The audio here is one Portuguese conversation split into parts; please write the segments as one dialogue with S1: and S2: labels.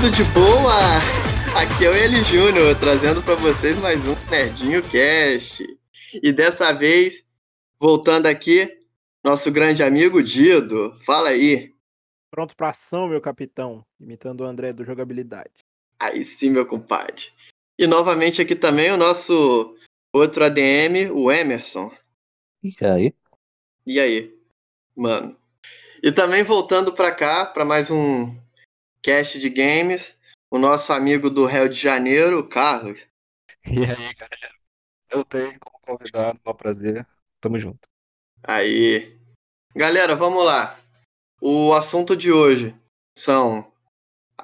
S1: Tudo de boa? Aqui é o Eli Júnior, trazendo para vocês mais um Nerdinho Cast. E dessa vez, voltando aqui, nosso grande amigo Dido. Fala aí.
S2: Pronto pra ação, meu capitão, imitando o André do Jogabilidade.
S1: Aí sim, meu compadre. E novamente aqui também o nosso outro ADM, o Emerson.
S3: E aí?
S1: E aí, mano? E também voltando pra cá, para mais um cast de games, o nosso amigo do Rio de Janeiro, o Carlos.
S3: E aí, galera? Eu tenho como convidado, um prazer. Tamo junto.
S1: Aí. Galera, vamos lá. O assunto de hoje são,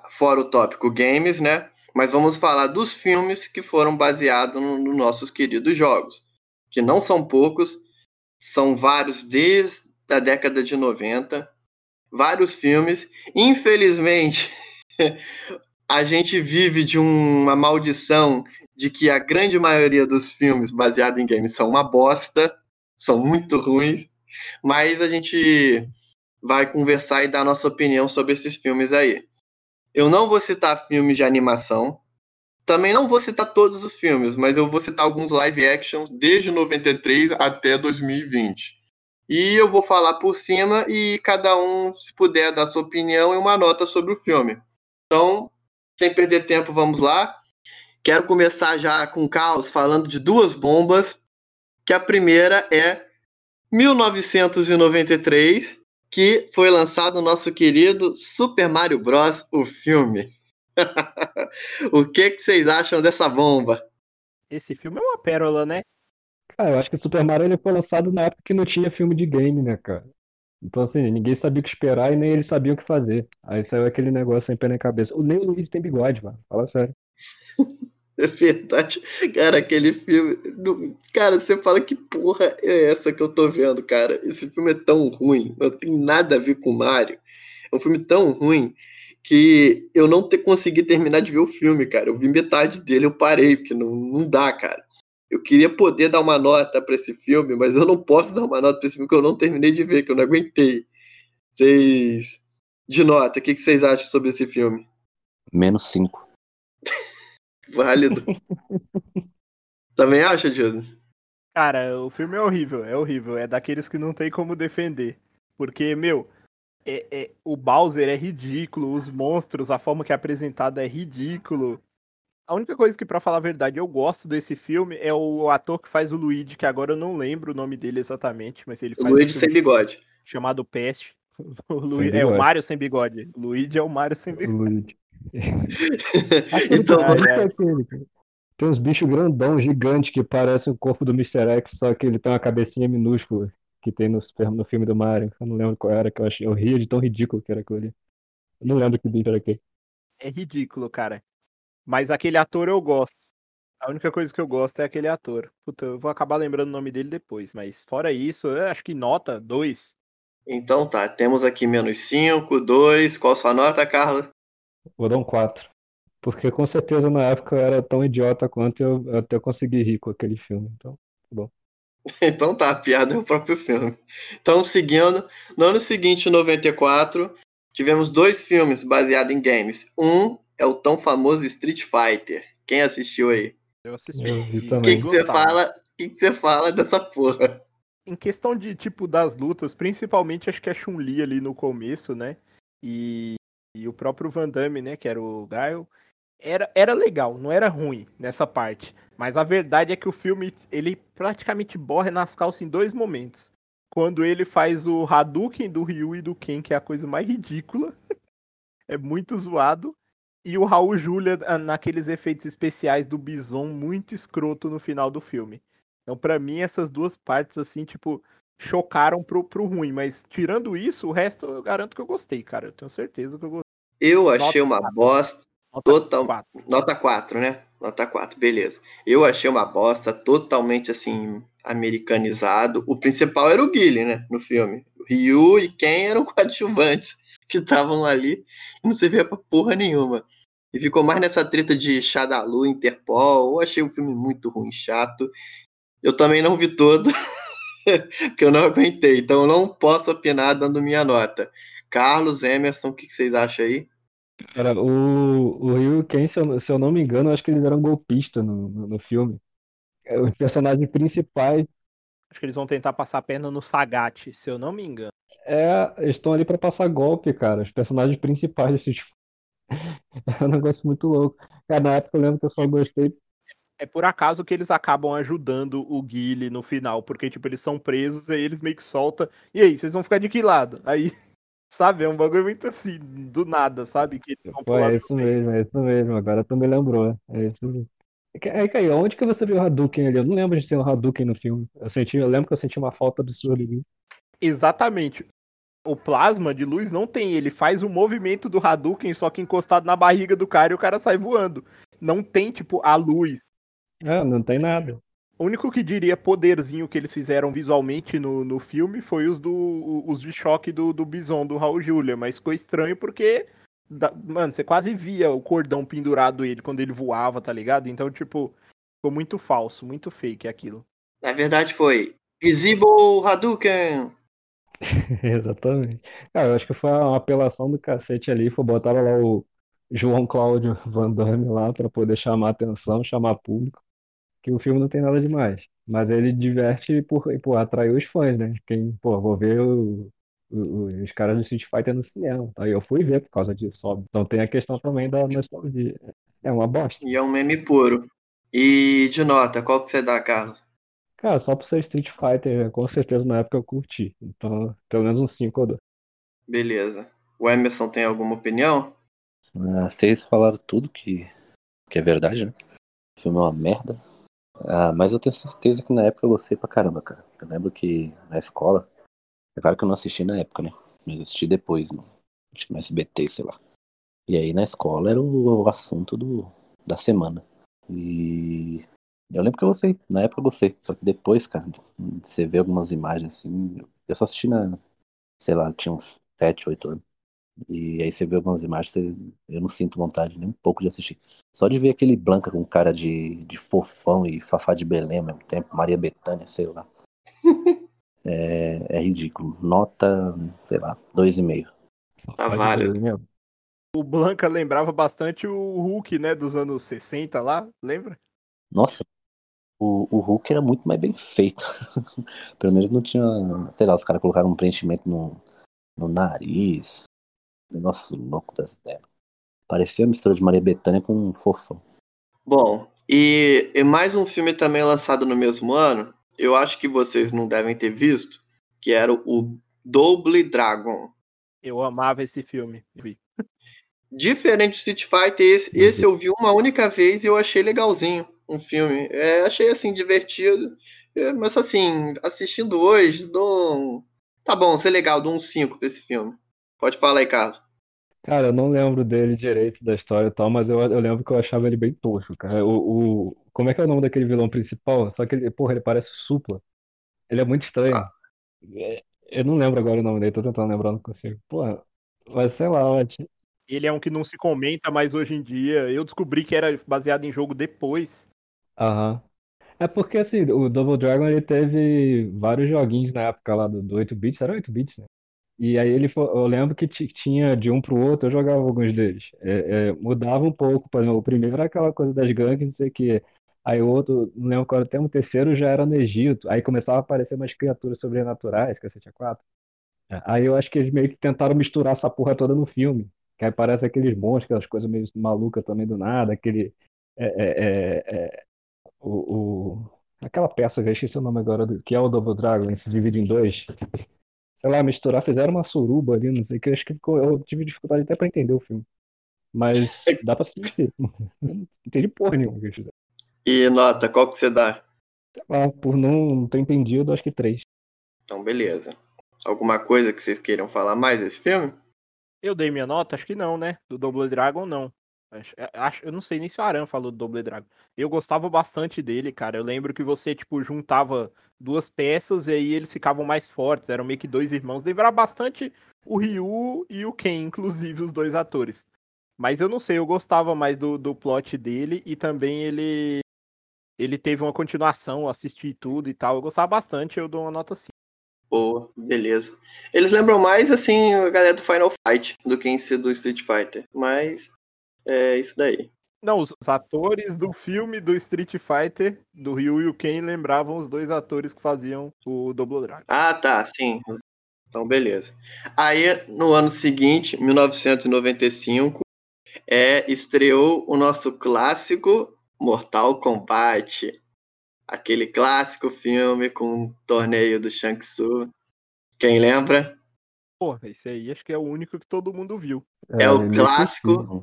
S1: fora o tópico games, né? Mas vamos falar dos filmes que foram baseados nos no nossos queridos jogos. Que não são poucos, são vários desde a década de 90. Vários filmes. Infelizmente, a gente vive de uma maldição de que a grande maioria dos filmes baseados em games são uma bosta, são muito ruins, mas a gente vai conversar e dar nossa opinião sobre esses filmes aí. Eu não vou citar filmes de animação, também não vou citar todos os filmes, mas eu vou citar alguns live actions desde 93 até 2020. E eu vou falar por cima e cada um, se puder, dar sua opinião e uma nota sobre o filme. Então, sem perder tempo, vamos lá. Quero começar já com o caos falando de duas bombas. Que a primeira é 1993, que foi lançado o nosso querido Super Mario Bros. o filme. o que, que vocês acham dessa bomba?
S2: Esse filme é uma pérola, né?
S3: Cara, eu acho que o Super Mario ele foi lançado na época que não tinha filme de game, né, cara? Então, assim, ninguém sabia o que esperar e nem eles sabiam o que fazer. Aí saiu aquele negócio sem pé na cabeça. Nem o Luigi tem bigode, mano. Fala sério.
S1: É verdade. Cara, aquele filme. Cara, você fala que porra é essa que eu tô vendo, cara? Esse filme é tão ruim. Não tem nada a ver com Mario. É um filme tão ruim que eu não te, consegui terminar de ver o filme, cara. Eu vi metade dele, eu parei, porque não, não dá, cara. Eu queria poder dar uma nota para esse filme, mas eu não posso dar uma nota para esse filme que eu não terminei de ver, que eu não aguentei. Vocês. De nota, o que, que vocês acham sobre esse filme?
S4: Menos 5.
S1: Válido. Também acha, Diego?
S2: Cara, o filme é horrível, é horrível. É daqueles que não tem como defender. Porque, meu, é, é, o Bowser é ridículo, os monstros, a forma que é apresentado é ridículo. A única coisa que, para falar a verdade, eu gosto desse filme é o ator que faz o Luigi, que agora eu não lembro o nome dele exatamente, mas ele faz.
S1: O Luigi um sem bigode.
S2: Chamado Peste. O é o Mario sem bigode. O Luigi é o Mario sem bigode.
S3: então, é, é. Tem uns bichos grandão, gigante, que parecem o corpo do Mr. X, só que ele tem uma cabecinha minúscula que tem no, no filme do Mario. Eu não lembro qual era, que eu achei. Eu ria de tão ridículo que era aquilo ali. Eu não lembro que bicho era aquele.
S2: É ridículo, cara. Mas aquele ator eu gosto. A única coisa que eu gosto é aquele ator. Puta, eu vou acabar lembrando o nome dele depois. Mas fora isso, eu acho que nota 2.
S1: Então tá, temos aqui menos 5, 2. Qual sua nota, Carla?
S3: Vou dar um 4. Porque com certeza na época eu era tão idiota quanto eu, até consegui rir com aquele filme. Então, tá bom.
S1: então tá, a piada é o próprio filme. Então, seguindo, no ano seguinte, 94, tivemos dois filmes baseados em games. Um é o tão famoso Street Fighter. Quem assistiu aí?
S2: Eu assisti.
S1: O que, que você fala? O que, que você fala dessa porra?
S2: Em questão de tipo das lutas, principalmente acho que a Chun-Li ali no começo, né? E, e o próprio Van Damme, né? Que era o Gaio. Era, era legal, não era ruim nessa parte. Mas a verdade é que o filme ele praticamente borra nas calças em dois momentos. Quando ele faz o Hadouken do Ryu e do Ken, que é a coisa mais ridícula. é muito zoado e o Raul Julia ah, naqueles efeitos especiais do Bison muito escroto no final do filme. Então, para mim, essas duas partes, assim, tipo, chocaram pro, pro ruim. Mas tirando isso, o resto eu garanto que eu gostei, cara. Eu tenho certeza que eu gostei.
S1: Eu achei Nota uma 4. bosta. Nota total... 4. Nota 4, né? Nota 4, beleza. Eu achei uma bosta totalmente assim, americanizado. O principal era o Guile, né? No filme. O Ryu e quem eram coadjuvantes que estavam ali e não servia pra porra nenhuma. E ficou mais nessa treta de Shadalu, Interpol. Eu achei o filme muito ruim, chato. Eu também não vi todo, porque eu não aguentei. Então eu não posso opinar dando minha nota. Carlos, Emerson, o que vocês acham aí?
S3: Cara, o, o Ryu Ken, se eu, se eu não me engano, eu acho que eles eram golpistas no, no, no filme. É, Os personagens principais
S2: Acho que eles vão tentar passar a perna no Sagat, se eu não me engano.
S3: É, eles estão ali pra passar golpe, cara. Os personagens principais desse tipo. É um negócio muito louco. Cara, na época eu lembro que eu só gostei.
S2: É por acaso que eles acabam ajudando o Guile no final, porque, tipo, eles são presos, aí eles meio que soltam. E aí, vocês vão ficar de que lado? Aí, sabe, é um bagulho muito assim, do nada, sabe? Que eles vão
S3: Pô, é isso mesmo, é isso mesmo. Agora tu me lembrou. É isso mesmo. Aí, Caio, onde que você viu o Hadouken ali? Eu não lembro de ter um Hadouken no filme. Eu senti, eu lembro que eu senti uma falta absurda ali.
S2: Exatamente. O plasma de luz não tem, ele faz o movimento do Hadouken, só que encostado na barriga do cara e o cara sai voando. Não tem, tipo, a luz.
S3: Ah, não tem nada.
S2: O único que diria poderzinho que eles fizeram visualmente no, no filme foi os do os de choque do, do Bison, do Raul Julia, mas ficou estranho porque, da- mano, você quase via o cordão pendurado ele quando ele voava, tá ligado? Então, tipo, ficou muito falso, muito fake aquilo.
S1: Na verdade foi Visible Hadouken.
S3: Exatamente. Cara, eu acho que foi uma apelação do cacete ali. Foi botaram lá o João Cláudio Van Damme lá pra poder chamar atenção, chamar público. Que o filme não tem nada demais. Mas ele diverte por, por atrair os fãs, né? Quem, pô, vou ver o- o- os caras do Street Fighter no cinema. Aí eu fui ver por causa disso, óbvio. Então tem a questão também da nostalgia. É uma bosta.
S1: E é um meme puro. E de nota, qual que você dá, Carlos?
S3: Cara, só por ser Street Fighter, com certeza na época eu curti. Então, pelo menos um 5 ou 2.
S1: Beleza. O Emerson tem alguma opinião?
S4: Ah, vocês falaram tudo que, que é verdade, né? O filme é uma merda. Ah, mas eu tenho certeza que na época eu gostei pra caramba, cara. Eu lembro que na escola. É claro que eu não assisti na época, né? Mas assisti depois, no, acho que no SBT, sei lá. E aí na escola era o, o assunto do, da semana. E eu lembro que eu gostei. Na época eu gostei. Só que depois, cara, você vê algumas imagens assim. Eu só assisti na. Sei lá, tinha uns 7, 8 anos. E aí você vê algumas imagens, você- eu não sinto vontade nem um pouco de assistir. Só de ver aquele Blanca com cara de, de fofão e Fafá de Belém ao mesmo tempo, Maria Bethânia, sei lá. É, é ridículo. Nota, sei lá, 2,5.
S1: Tá válido.
S3: mesmo.
S2: O Blanca lembrava bastante o Hulk, né, dos anos 60 lá, lembra?
S4: Nossa, o, o Hulk era muito mais bem feito. Pelo menos não tinha, sei lá, os caras colocaram um preenchimento no, no nariz. Negócio louco das ideias. Parecia a mistura de Maria Bethânia com um fofão.
S1: Bom, e, e mais um filme também lançado no mesmo ano, eu acho que vocês não devem ter visto, que era o Double Dragon.
S2: Eu amava esse filme. Vi.
S1: Diferente do Street Fighter, esse, esse eu vi uma única vez e eu achei legalzinho um filme. É, achei assim, divertido. É, mas assim, assistindo hoje, dou. um- Tá bom, ser legal, dou um 5 pra esse filme. Pode falar aí, Carlos.
S3: Cara, eu não lembro dele direito da história e tal, mas eu, eu lembro que eu achava ele bem tosco, cara. O, o, como é que é o nome daquele vilão principal? Só que ele, porra, ele parece o Supla. Ele é muito estranho.
S1: Ah.
S3: É, Eu não lembro agora o nome dele, tô tentando lembrar, não consigo. Porra, mas sei lá, acho-
S2: Ele é um que não se comenta mais hoje em dia. Eu descobri que era baseado em jogo depois.
S3: Aham. É porque assim, o Double Dragon ele teve vários joguinhos na época lá do, do 8-bits, era 8-bits, né? E aí ele eu lembro que ti- tinha de um pro outro, eu jogava alguns deles. É, é, mudava um pouco, por exemplo, o primeiro era aquela coisa das gangues, não sei o quê. Aí o outro, não lembro qual era termo, o terceiro já era no Egito. Aí começava a aparecer umas criaturas sobrenaturais, cacete a quatro. É, Aí eu acho que eles meio que tentaram misturar essa porra toda no filme. Que aí parece aqueles monstros, aquelas coisas meio malucas também do nada, aquele. é, é, é, é, o, o- aquela peça que eu esqueci o nome agora, do- que é o Double Dragon, se divide em dois. Sei lá, misturar, fizeram uma suruba ali, não sei o que, eu acho que ficou, eu tive dificuldade até pra entender o filme. Mas dá pra assistir. Não entendi porra nenhuma que eles fizeram.
S1: E nota, qual que você dá?
S3: Sei lá, por não ter entendido, acho que três.
S1: Então, beleza. Alguma coisa que vocês queiram falar mais desse filme?
S2: Eu dei minha nota? Acho que não, né? Do Double Dragon, não. É, eu não sei nem se o Aran falou do Double Dragon. Eu gostava bastante dele, cara. Eu lembro que você, tipo, juntava duas peças e aí eles ficavam mais fortes. Eram meio que dois irmãos. Lembrava bastante o Ryu e o Ken, inclusive, os dois atores. Mas eu não sei, eu gostava mais do, do plot dele e também ele ele teve uma continuação, assisti tudo e tal. Eu gostava bastante, eu dou uma nota 5.
S1: Boa, beleza. Eles lembram mais, assim, a galera do Final Fight do que em si do Street Fighter. Mas é isso daí.
S2: Não, os atores do filme do Street Fighter, do Ryu e o Ken, lembravam os dois atores que faziam o Double Dragon.
S1: Ah, tá, sim. Então, beleza. Aí, no ano seguinte, 1995, é, estreou o nosso clássico Mortal Kombat. Aquele clássico filme com o torneio do Shang Tsung. Quem lembra?
S2: Porra, esse aí acho que é o único que todo mundo viu.
S1: É, é o clássico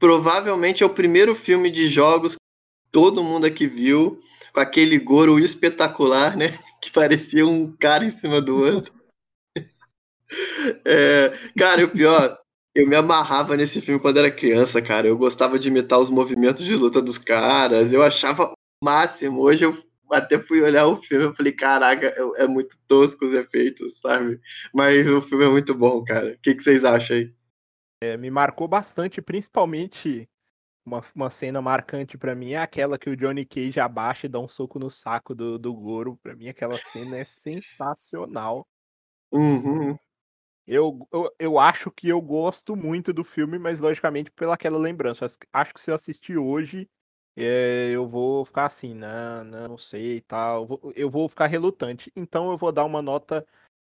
S1: provavelmente é o primeiro filme de jogos que todo mundo aqui viu, com aquele Goro espetacular, né? Que parecia um cara em cima do outro. É, cara, o pior, eu me amarrava nesse filme quando era criança, cara. Eu gostava de imitar os movimentos de luta dos caras. Eu achava máximo. Hoje eu até fui olhar o filme e falei, caraca, é, é, muito tosco os efeitos, sabe? Mas o filme é muito bom, cara. O que, que vocês acham aí?
S2: É, me marcou bastante, principalmente uma, uma cena marcante para mim é aquela que o Johnny Cage abaixa e dá um soco no saco do, do Goro. Pra mim, aquela cena é sensacional.
S1: Uhum.
S2: Eu, eu, eu acho que eu gosto muito do filme, mas logicamente pela aquela lembrança. Acho que se eu assistir hoje, é, eu vou ficar assim, não, não sei e tal. Eu vou, eu vou ficar relutante. Então eu vou dar uma nota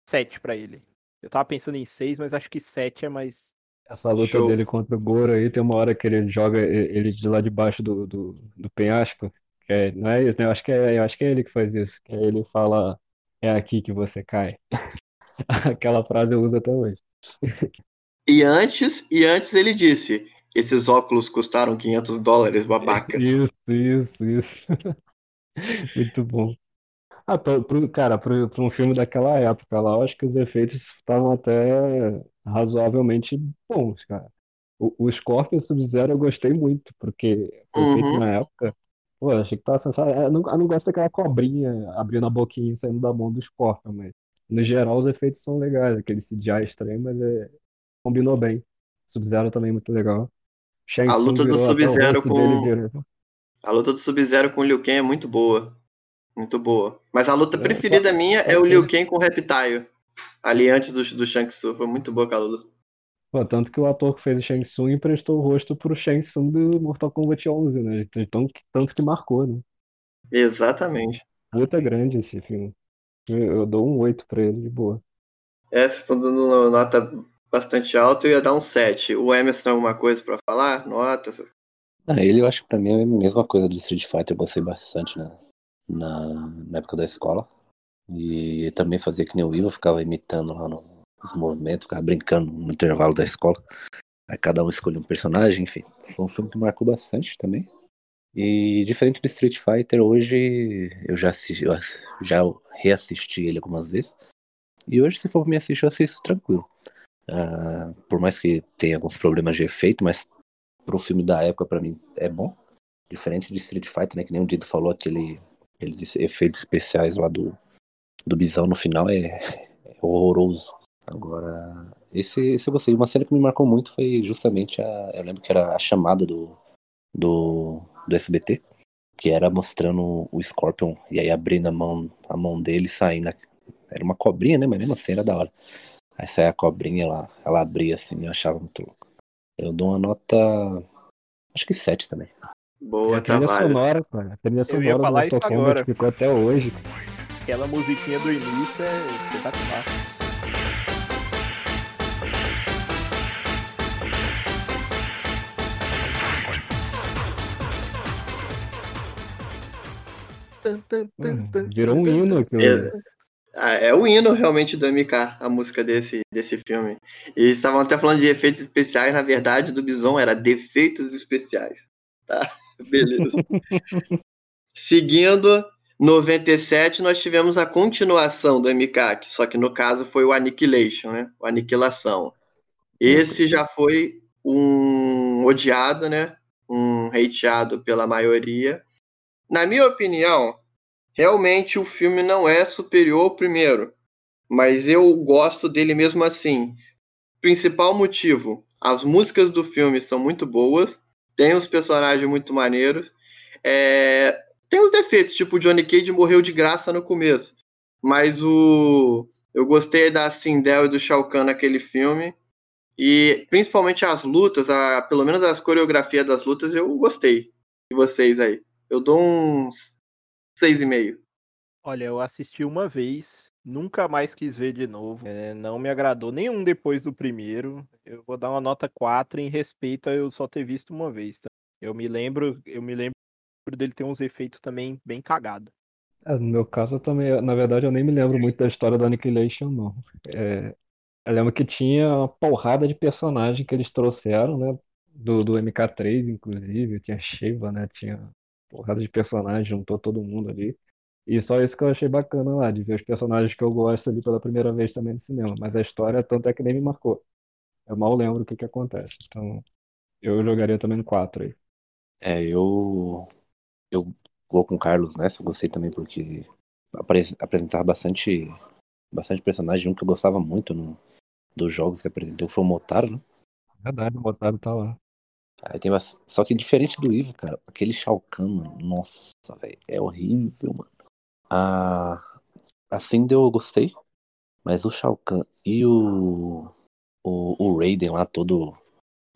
S2: 7 para ele. Eu tava pensando em 6, mas acho que 7 é mais,
S3: essa luta Show. dele contra o Goro aí, tem uma hora que ele joga ele de lá debaixo do, do, do penhasco. Que é, não é isso, né? Eu acho que é, eu acho que é ele que faz isso. Que ele fala, é aqui que você cai. Aquela frase eu uso até hoje.
S1: E antes, e antes ele disse, esses óculos custaram 500 dólares, babaca.
S3: Isso, isso, isso. Muito bom. Ah, pro, pro, cara, para um filme daquela época lá, eu acho que os efeitos estavam até razoavelmente bons, cara. O, o Scorpion Sub-Zero eu gostei muito, porque foi feito
S1: Uhum.
S3: na época. Pô, achei que tava sensacional. Eu não, eu não gosto daquela cobrinha abrindo a boquinha e saindo da mão do Scorpion, mas no geral os efeitos são legais. Aquele CGI estranho, mas é, combinou bem. Sub-Zero também muito legal. Shang
S1: A luta do Sub-Zero com. A luta do Sub-Zero com o Liu Kang é muito boa. Muito boa. Mas a luta
S3: É,
S1: preferida
S3: só,
S1: minha
S3: só
S1: é o Liu. Kang com o Reptile. Ali antes do, do Shang Tsung. Foi muito boa aquela luta.
S3: Pô, tanto que o ator que fez o Shang Tsung emprestou o rosto pro Shang Tsung do Mortal Kombat 11, né? Tanto, tanto que marcou, né?
S1: Exatamente.
S3: Puta grande esse filme. Eu, eu dou um 8 pra ele, de boa.
S1: Essa estão dando uma nota bastante alta. Eu ia dar um 7. O Emerson tem alguma coisa pra falar? Nota?
S4: Ah, ele eu acho que pra mim é a mesma coisa do Street Fighter, eu gostei bastante né? Na, na época da escola. E também fazia que nem o Ivo, ficava imitando lá no, os movimentos, ficava brincando no intervalo da escola. Aí cada um escolhia um personagem, enfim. Foi um filme que marcou bastante também. E diferente do Street Fighter, hoje eu já assisti, eu já reassisti ele algumas vezes. E hoje, se for pra me assistir, eu assisto tranquilo. Uh, por mais que tenha alguns problemas de efeito, mas pro filme da época, para mim, é bom. Diferente de Street Fighter, né? Que nem o Dido falou, aquele, aqueles efeitos especiais lá do, do Bisão no final é, é horroroso. Agora, esse, esse eu gostei. Uma cena que me marcou muito foi justamente a. Eu lembro que era a chamada do, do, do SBT, que era mostrando o Scorpion e aí abrindo a mão, a mão dele saindo. Era uma cobrinha, né? Mas mesmo assim era da hora. Aí saia a cobrinha, ela, ela abria assim, eu achava muito louco. Eu dou uma nota. Acho que 7 também.
S1: Boa,
S3: a trilha
S1: válido.
S3: sonora, cara. A trilha
S2: Eu ia
S3: sonora do
S2: falar isso
S3: Mortal Kombat
S2: agora.
S3: ficou até hoje.
S2: Aquela musiquinha do início é espetacular.
S3: Hum, Virou um hino aquilo.
S1: É, ah, é o hino realmente do MK, a música desse, desse filme. E eles estavam até falando de efeitos especiais, na verdade, do Bison era defeitos especiais. Tá? Beleza. Seguindo, 97, nós tivemos a continuação do MK, só que no caso foi o Annihilation, né? O Aniquilação. Esse já foi um odiado, né? Um hateado pela maioria. Na minha opinião, realmente o filme não é superior ao primeiro, mas eu gosto dele mesmo assim. Principal motivo: as músicas do filme são muito boas, tem os personagens muito maneiros. É, tem os defeitos, tipo o Johnny Cage morreu de graça no começo, mas o, Eu gostei da Sindel e do Shao Kahn naquele filme. E principalmente as lutas, a, pelo menos as coreografias das lutas, eu gostei. E vocês aí? Eu dou uns seis e meio.
S2: Olha, eu assisti uma vez, nunca mais quis ver de novo. É, não me agradou nenhum depois do primeiro. Eu vou dar uma nota 4 em respeito a eu só ter visto uma vez. Tá? Eu me lembro, eu me lembro dele ter uns efeitos também bem cagado.
S3: É, no meu caso, eu também, na verdade, eu nem me lembro muito da história do Annihilation, não. É, eu lembro que tinha uma porrada de personagem que eles trouxeram, né? Do, do MK3, inclusive. Tinha Shiva, né? Tinha porrada de personagem, juntou todo mundo ali. E só isso que eu achei bacana lá, de ver os personagens que eu gosto ali pela primeira vez também no cinema. Mas a história, tanto é que nem me marcou. Eu mal lembro o que que acontece. Então, eu jogaria também no 4 aí.
S4: É, eu. Eu vou com o Carlos nessa, eu gostei também porque apresentava bastante. Bastante personagem, um que eu gostava muito no, dos jogos que apresentou foi o Motaro, né?
S3: Verdade, o Motaro tá lá.
S4: Aí tem Só que diferente do Ivo, cara, aquele Shao Kahn, mano, nossa, velho, é horrível, mano. A, a Cinder eu gostei, mas o Shao Kahn e o, o, o Raiden lá todo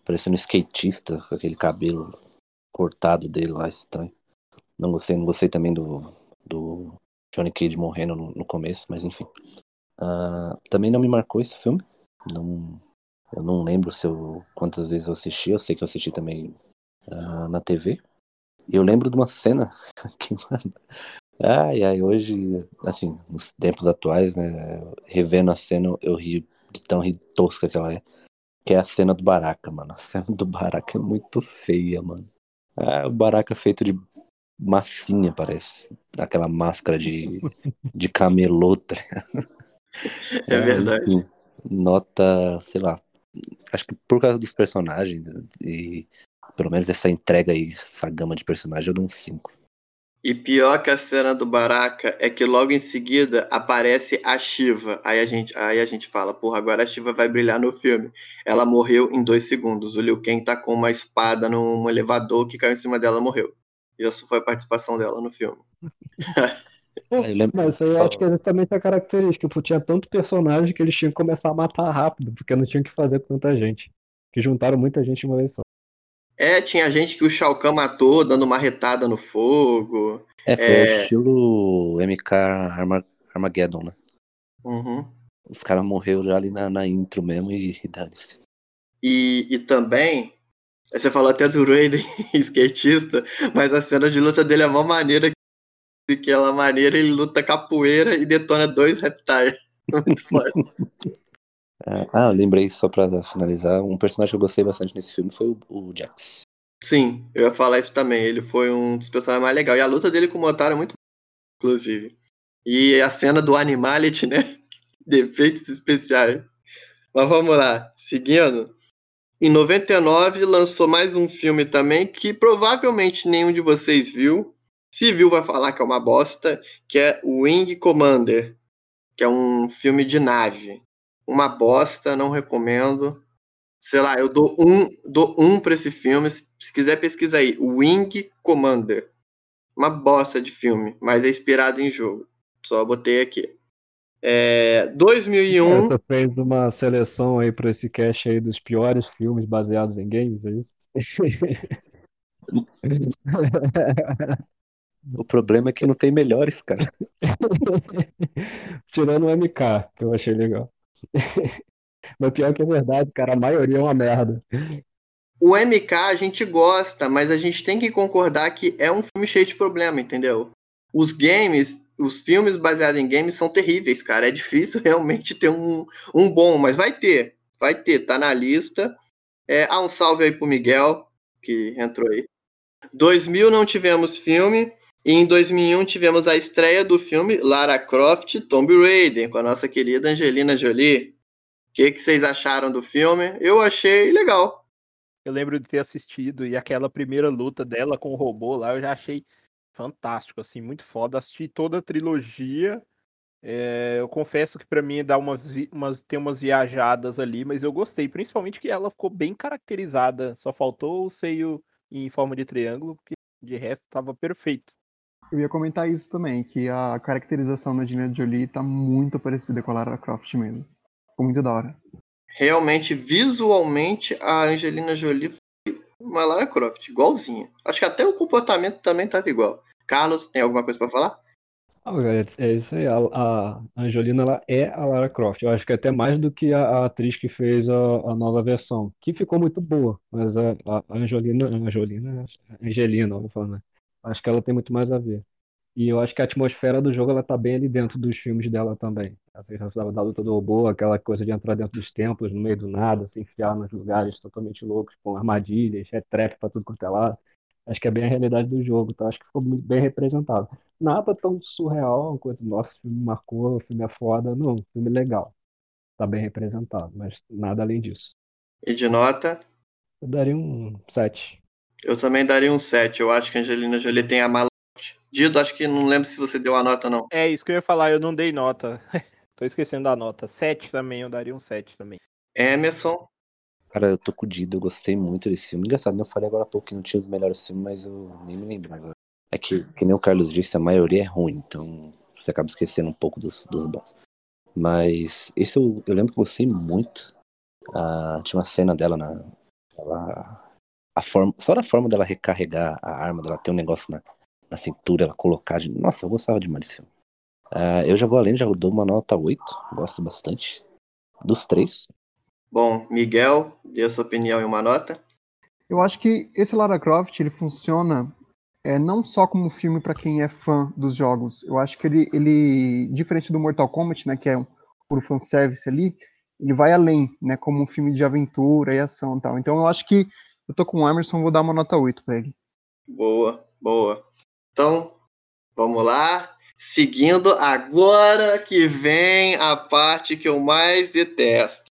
S4: parecendo skatista, com aquele cabelo cortado dele lá, estranho. Não gostei, não gostei também do, do Johnny Cage morrendo no, no começo, mas enfim. Uh, também não me marcou esse filme. Não, eu não lembro se eu, quantas vezes eu assisti. Eu sei que eu assisti também uh, na TV. Eu lembro de uma cena que, mano, Ai, ai, hoje, assim, nos tempos atuais, né, revendo a cena, eu rio de tão tosca que ela é. Que é a cena do Baraka, mano. A cena do Baraka é muito feia, mano. Ah, o Baraka é feito de massinha, parece. Aquela máscara de, de camelô, tá
S1: É verdade. Enfim,
S4: nota, sei lá, acho que por causa dos personagens e pelo menos essa entrega aí, essa gama de personagens, eu dou um 5.
S1: E pior que a cena do Baraka é que logo em seguida aparece a Shiva. Aí a gente, aí a gente fala, porra, agora a Shiva vai brilhar no filme. Ela morreu em dois segundos. O Liu Kang tá com uma espada num elevador que caiu em cima dela morreu. E essa foi a participação dela no filme.
S3: Mas eu acho que é exatamente a característica. Porque tinha tanto personagem que eles tinham que começar a matar rápido, porque não tinham que fazer com tanta gente. Que juntaram muita gente em uma vez só.
S1: É, tinha gente que o Shao Kahn matou, dando uma retada no fogo.
S4: É, foi é... estilo MK Armageddon, né?
S1: Uhum.
S4: Os caras morreram já ali na, na intro mesmo e, e dane-se.
S1: E, e também, você falou até do Raiden skatista, mas a cena de luta dele é uma maneira que aquela maneira ele luta capoeira e detona dois reptiles. Muito foda.
S4: É, ah, lembrei só pra finalizar, um personagem que eu gostei bastante nesse filme foi o, o Jax.
S1: Sim, eu ia falar isso também. Ele foi um dos personagens mais legais. E a luta dele com o Motaro é muito inclusive. E a cena do Animality, né? Defeitos especiais. Mas vamos lá, seguindo. Em 99 lançou mais um filme também que provavelmente nenhum de vocês viu. Se viu, vai falar que é uma bosta, que é Wing Commander, que é um filme de nave uma bosta, não recomendo. Sei lá, eu dou um, dou um pra esse filme. Se, quiser pesquisar aí, Wing Commander. Uma bosta de filme, mas é inspirado em jogo. Só botei aqui. É, 2001.
S3: Você fez uma seleção aí pra esse cast aí dos piores filmes baseados em games, é isso?
S4: O problema é que não tem melhores, cara.
S3: Tirando o MK, que eu achei legal. Mas pior que é verdade, cara, a maioria é uma merda.
S1: O MK a gente gosta, mas a gente tem que concordar que é um filme cheio de problema, entendeu? Os games, os filmes baseados em games são terríveis, cara. É difícil realmente ter um, um bom, mas vai ter. Vai ter, tá na lista. É, ah, um salve aí pro Miguel, que entrou aí. 2000 não tivemos filme. E em 2001 tivemos a estreia do filme Lara Croft Tomb Raider, com a nossa querida Angelina Jolie. O que, que vocês acharam do filme? Eu achei legal.
S2: Eu lembro de ter assistido e aquela primeira luta dela com o robô lá, eu já achei fantástico, assim, muito foda. Assisti toda a trilogia. É, eu confesso que para mim dá umas, umas, tem umas viajadas ali, mas eu gostei, principalmente que ela ficou bem caracterizada. Só faltou o seio em forma de triângulo, porque de resto estava perfeito.
S5: Eu ia comentar isso também, que a caracterização da Angelina Jolie tá muito parecida com a Lara Croft mesmo. Ficou muito da hora.
S1: Realmente, visualmente, a Angelina Jolie foi uma Lara Croft, igualzinha. Acho que até o comportamento também tava igual. Carlos, tem alguma coisa para falar?
S3: Ah, é, é isso aí. A, a Angelina ela é a Lara Croft. Eu acho que até mais do que a, a atriz que fez a, a, nova versão, que ficou muito boa. Mas a, a Angelina, Angelina, Angelina, vou falar, né? Acho que ela tem muito mais a ver. E eu acho que a atmosfera do jogo ela tá bem ali dentro dos filmes dela também. Assim, da luta do robô, aquela coisa de entrar dentro dos templos, no meio do nada, se enfiar nos lugares totalmente loucos, com armadilhas, é trap pra tudo quanto é lado. Acho que é bem a realidade do jogo, então acho que ficou muito bem representado. Nada tão surreal, uma coisa, nossa, o filme marcou, o filme é foda. Não, filme legal. Tá bem representado, mas nada além disso.
S1: E de nota?
S3: Eu daria um 7.
S1: Eu também daria um 7. Eu acho que a Angelina Jolie tem a mala. Dido, acho que não lembro se você deu a nota, não.
S2: É isso que eu ia falar, eu não dei nota. tô esquecendo da nota. 7 também, eu daria um 7 também.
S1: Emerson.
S4: Cara, eu tô com o Dido, eu gostei muito desse filme. Engraçado, eu falei agora há pouco que não tinha os melhores filmes, mas eu nem me lembro agora. É que, que nem o Carlos disse, a maioria é ruim, então você acaba esquecendo um pouco dos, dos bons. Mas esse eu, eu lembro que eu gostei muito. Ah, tinha uma cena dela na. Ela, a forma, só da forma dela recarregar a arma, dela ter um negócio na, na cintura, ela colocar. De, nossa, eu gostava demais desse filme. Uh, eu já vou além, já dou uma nota 8, gosto bastante. Dos três.
S1: Bom, Miguel, dê a sua opinião e uma nota.
S5: Eu acho que esse Lara Croft ele funciona é, não só como filme para quem é fã dos jogos. Eu acho que ele, ele diferente do Mortal Kombat, né, que é um puro fanservice ali, ele vai além, né, como um filme de aventura e ação e tal. Então eu acho que eu tô com o Emerson, vou dar uma nota 8 para ele.
S1: Boa, boa. Então, vamos lá. Seguindo agora que vem a parte que eu mais detesto.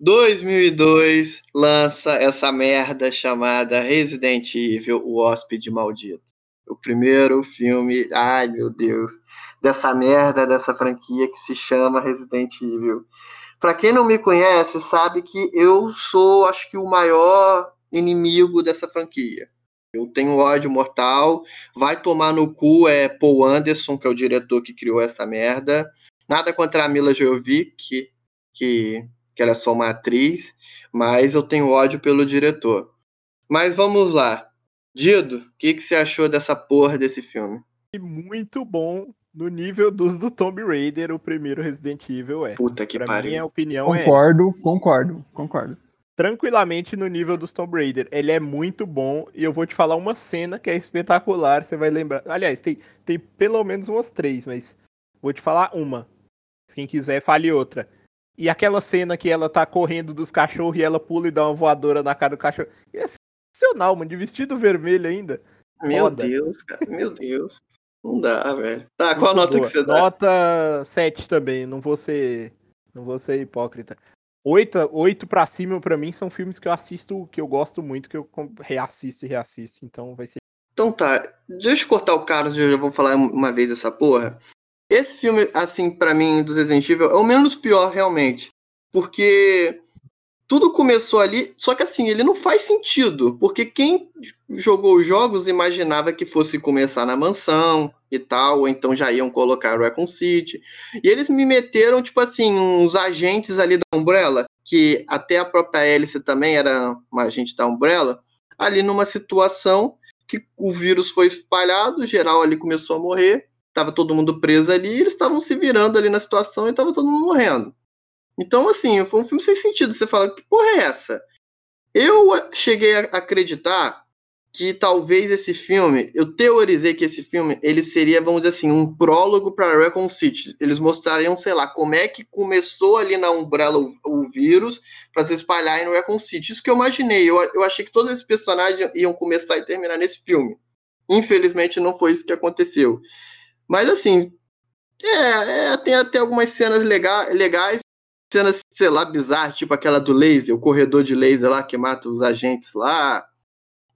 S1: 2002 lança essa merda chamada Resident Evil, o hóspede maldito. O primeiro filme, ai meu Deus, dessa merda dessa franquia que se chama Resident Evil. Para quem não me conhece, sabe que eu sou, acho que o maior inimigo dessa franquia. Eu tenho ódio mortal. Vai tomar no cu é Paul Anderson, que é o diretor que criou essa merda. Nada contra a Mila Jovovich, que, que, que ela é só uma atriz, mas eu tenho ódio pelo diretor. Mas vamos lá. Dido, o que, que você achou dessa porra desse filme?
S2: Muito bom no nível dos do Tomb Raider, o primeiro Resident Evil é.
S1: Puta que
S2: pra
S1: pariu.
S2: Minha opinião
S5: concordo,
S2: é.
S5: Concordo, concordo, concordo
S2: tranquilamente no nível dos Tomb Raider. Ele é muito bom e eu vou te falar uma cena que é espetacular, você vai lembrar. Aliás, tem, tem pelo menos umas três, mas vou te falar uma. Quem quiser, fale outra. E aquela cena que ela tá correndo dos cachorros e ela pula e dá uma voadora na cara do cachorro. É sensacional, mano, de vestido vermelho ainda.
S1: Meu Foda. Deus, cara, meu Deus. Não dá, velho. Tá, qual a nota boa. que você dá?
S2: Nota 7 também, não vou ser. Não vou ser hipócrita. Oito, oito pra cima, pra mim, são filmes que eu assisto, que eu gosto muito, que eu reassisto e reassisto. Então vai ser.
S1: Então tá, deixa eu cortar o Carlos, eu já vou falar uma vez essa porra. Esse filme, assim, para mim, dos Resident Evil, é o menos pior, realmente. Porque tudo começou ali, só que assim, ele não faz sentido, porque quem jogou os jogos imaginava que fosse começar na mansão e tal, ou então já iam colocar o Recon City. E eles me meteram, tipo assim, uns agentes ali da Umbrella, que até a própria Hélice também era uma agente da Umbrella, ali numa situação que o vírus foi espalhado, geral ali começou a morrer, tava todo mundo preso ali, e eles estavam se virando ali na situação e tava todo mundo morrendo. Então, assim, foi um filme sem sentido. Você fala, que porra é essa? Eu cheguei a acreditar que talvez esse filme, eu teorizei que esse filme, ele seria, vamos dizer assim, um prólogo para Recon City. Eles mostrariam, sei lá, como é que começou ali na Umbrella o, o vírus para se espalhar no Recon City. Isso que eu imaginei. Eu, eu achei que todos esses personagens iam começar e terminar nesse filme. Infelizmente não foi isso que aconteceu. Mas assim, é, é tem até algumas cenas lega legais, cenas, sei lá, bizarras, tipo aquela do laser, o corredor de laser lá que mata os agentes lá.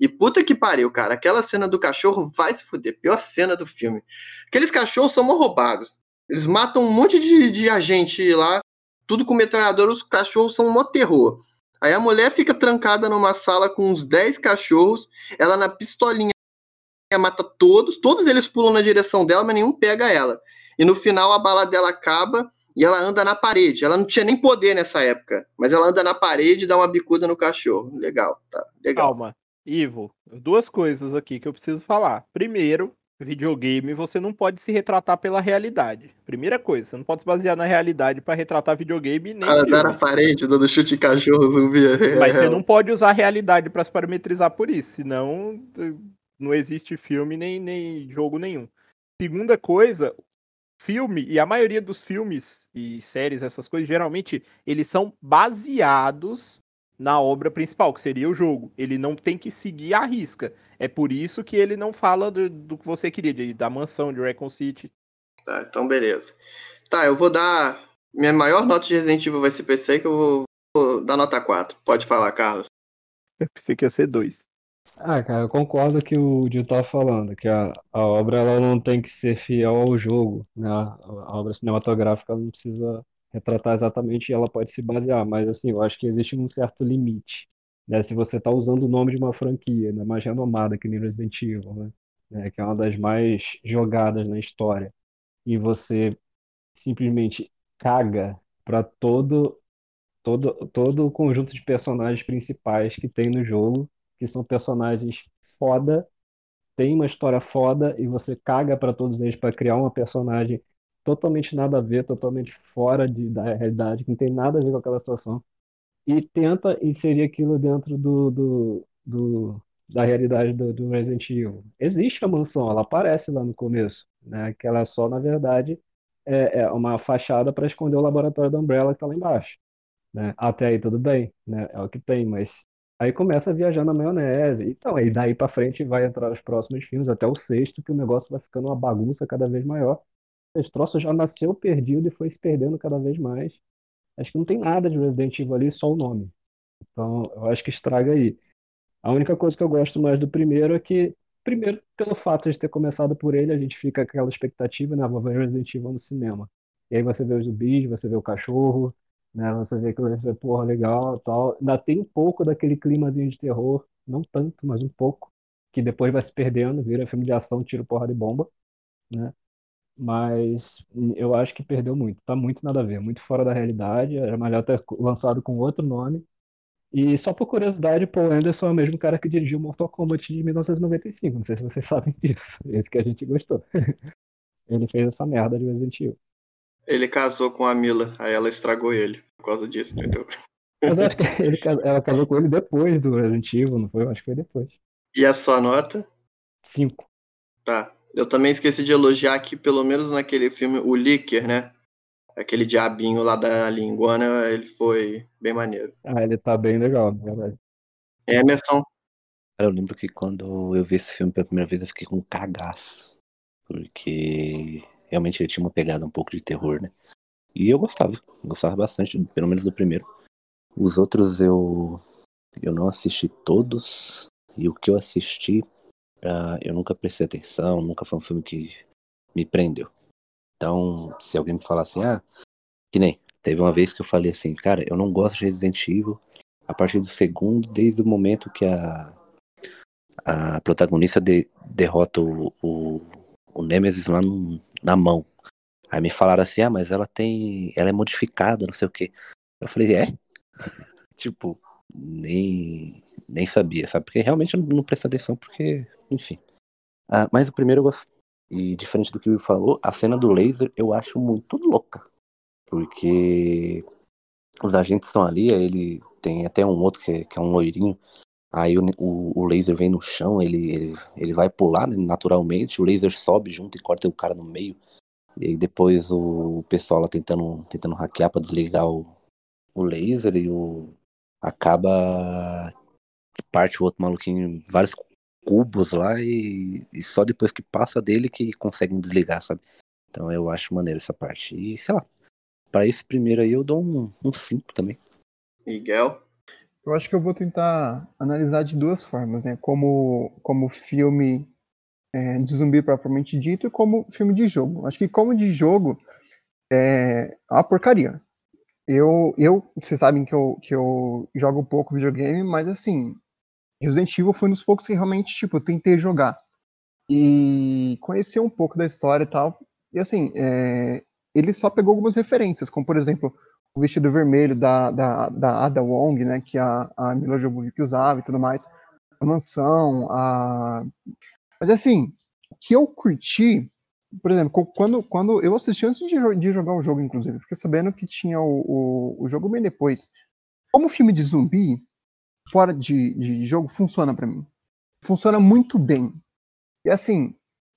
S1: E puta que pariu, cara. Aquela cena do cachorro vai se fuder. Pior cena do filme. Aqueles cachorros são roubados. Eles matam um monte de, de agente lá, tudo com metralhador. Os cachorros são um terror. Aí a mulher fica trancada numa sala com uns 10 cachorros, ela na pistolinha mata todos, todos eles pulam na direção dela, mas nenhum pega ela. E no final a bala dela acaba e ela anda na parede. Ela não tinha nem poder nessa época, mas ela anda na parede e dá uma bicuda no cachorro. Legal, tá. Legal.
S2: Calma, Ivo, duas coisas aqui que eu preciso falar. Primeiro, videogame você não pode se retratar pela realidade. Primeira coisa, você não pode se basear na realidade para retratar videogame nem
S1: Ela dá na parede, dando chute em cachorro zumbi.
S2: Mas você não pode usar a realidade para se parametrizar por isso, senão não existe filme nem, nem jogo nenhum. Segunda coisa, filme, e a maioria dos filmes e séries, essas coisas, geralmente, eles são baseados na obra principal, que seria o jogo. Ele não tem que seguir a risca. É por isso que ele não fala do, do que você queria, de, da mansão de Recon City.
S1: Tá, então beleza. Tá, eu vou dar. Minha maior nota de Resident Evil vai ser PC, que eu vou, vou dar nota 4. Pode falar, Carlos.
S2: Eu pensei que ia ser 2.
S3: Ah, cara, eu concordo com o que o Dio tá falando, que a, a obra ela não tem que ser fiel ao jogo, né? A, a obra cinematográfica não precisa retratar exatamente e ela pode se basear, mas assim, eu acho que existe um certo limite, né? Se você está usando o nome de uma franquia, né, mais renomada que nem Resident Evil, né? né, que é uma das mais jogadas na história, e você simplesmente caga para todo todo todo o conjunto de personagens principais que tem no jogo, que são personagens foda, tem uma história foda e você caga para todos eles para criar uma personagem totalmente nada a ver, totalmente fora de, da realidade, que não tem nada a ver com aquela situação, e tenta inserir aquilo dentro do, do, do da realidade do, do, Resident Evil. Existe a mansão, ela aparece lá no começo, né? Que ela é só, na verdade, é, é uma fachada para esconder o laboratório da Umbrella que está lá embaixo. Né? Até aí tudo bem, né? É o que tem, mas aí começa a viajar na maionese. Então, aí daí para frente vai entrar os próximos filmes, até o sexto, que o negócio vai ficando uma bagunça cada vez maior. Esse troço já nasceu perdido e foi se perdendo cada vez mais. Acho que não tem nada de Resident Evil ali, só o nome. Então, eu acho que estraga aí. A única coisa que eu gosto mais do primeiro é que, primeiro, pelo fato de ter começado por ele, a gente fica com aquela expectativa, né? Vou ver Resident Evil no cinema. E aí você vê os zumbis, você vê o cachorro, né? Você vê que é porra legal tal. Ainda tem um pouco daquele climazinho de terror, não tanto, mas um pouco, que depois vai se perdendo, vira filme de ação, tiro, porra de bomba, né? mas eu acho que perdeu muito. Tá muito nada a ver, muito fora da realidade. Era melhor ter lançado com outro nome. E só por curiosidade, Paul Anderson é o mesmo cara que dirigiu Mortal Kombat de 1995. Não sei se vocês sabem disso. Esse que a gente gostou. Ele fez essa merda de Resident Evil.
S1: Ele casou com a Mila, aí ela estragou ele por causa disso, entendeu?
S3: Eu acho que ele, ela casou com ele depois do Resident Evil, não foi? Eu acho que foi depois.
S1: E a sua nota?
S3: Cinco.
S1: Tá. Eu também esqueci de elogiar que, pelo menos naquele filme, o Licker, né? Aquele diabinho lá da linguana, ele foi bem maneiro.
S3: Ah, ele tá bem legal, na verdade.
S1: É, Emerson.
S4: Eu lembro que quando eu vi esse filme pela primeira vez, eu fiquei com um cagaço. Porque realmente ele tinha uma pegada um pouco de terror, né? E eu gostava, gostava bastante, pelo menos do primeiro. Os outros eu eu não assisti todos, e o que eu assisti Uh, eu nunca prestei atenção, nunca foi um filme que me prendeu. Então, se alguém me falar assim, ah, que nem, teve uma vez que eu falei assim, cara, eu não gosto de Resident Evil a partir do segundo, desde o momento que a, a protagonista de, derrota o, o, o Nemesis lá no, na mão. Aí me falaram assim, ah, mas ela tem. Ela é modificada, não sei o que. Eu falei, é? tipo, nem, nem sabia, sabe? Porque realmente eu não, não prestei atenção, porque enfim. Ah, mas o primeiro eu gosto. E diferente do que o Will falou, a cena do laser eu acho muito louca. Porque os agentes estão ali, ele tem até um outro que é, que é um loirinho. Aí o, o, o, laser vem no chão, ele, ele, ele vai pular né, naturalmente, o laser sobe junto e corta o cara no meio. E depois o, pessoal lá tentando, tentando hackear para desligar o, o laser e o. acaba parte o outro maluquinho vários cubos lá e, e, só depois que passa dele que conseguem desligar, sabe? Então eu acho maneiro essa parte. E sei lá, para esse primeiro aí eu dou um 5 também.
S1: Miguel?
S5: Eu acho que eu vou tentar analisar de duas formas, né? Como, como filme é, de zumbi propriamente dito e como filme de jogo. Acho que como de jogo é uma porcaria. Eu, eu vocês sabem que eu, que eu jogo pouco videogame, mas assim, Resident Evil foi um dos poucos que realmente, tipo, tentei jogar. e conhecer um pouco da história e tal. E assim, é, ele só pegou algumas referências, como por exemplo o vestido vermelho da, da, da Ada Wong, né, que a, a Mila Jovovich usava e tudo mais, a mansão, a... Mas assim, que eu curti, por exemplo, quando, quando eu assisti antes de, de jogar o jogo, inclusive, fiquei sabendo que tinha o, o, o jogo bem depois. Como filme de zumbi, fora de, de jogo, funciona para mim. Funciona muito bem. E assim,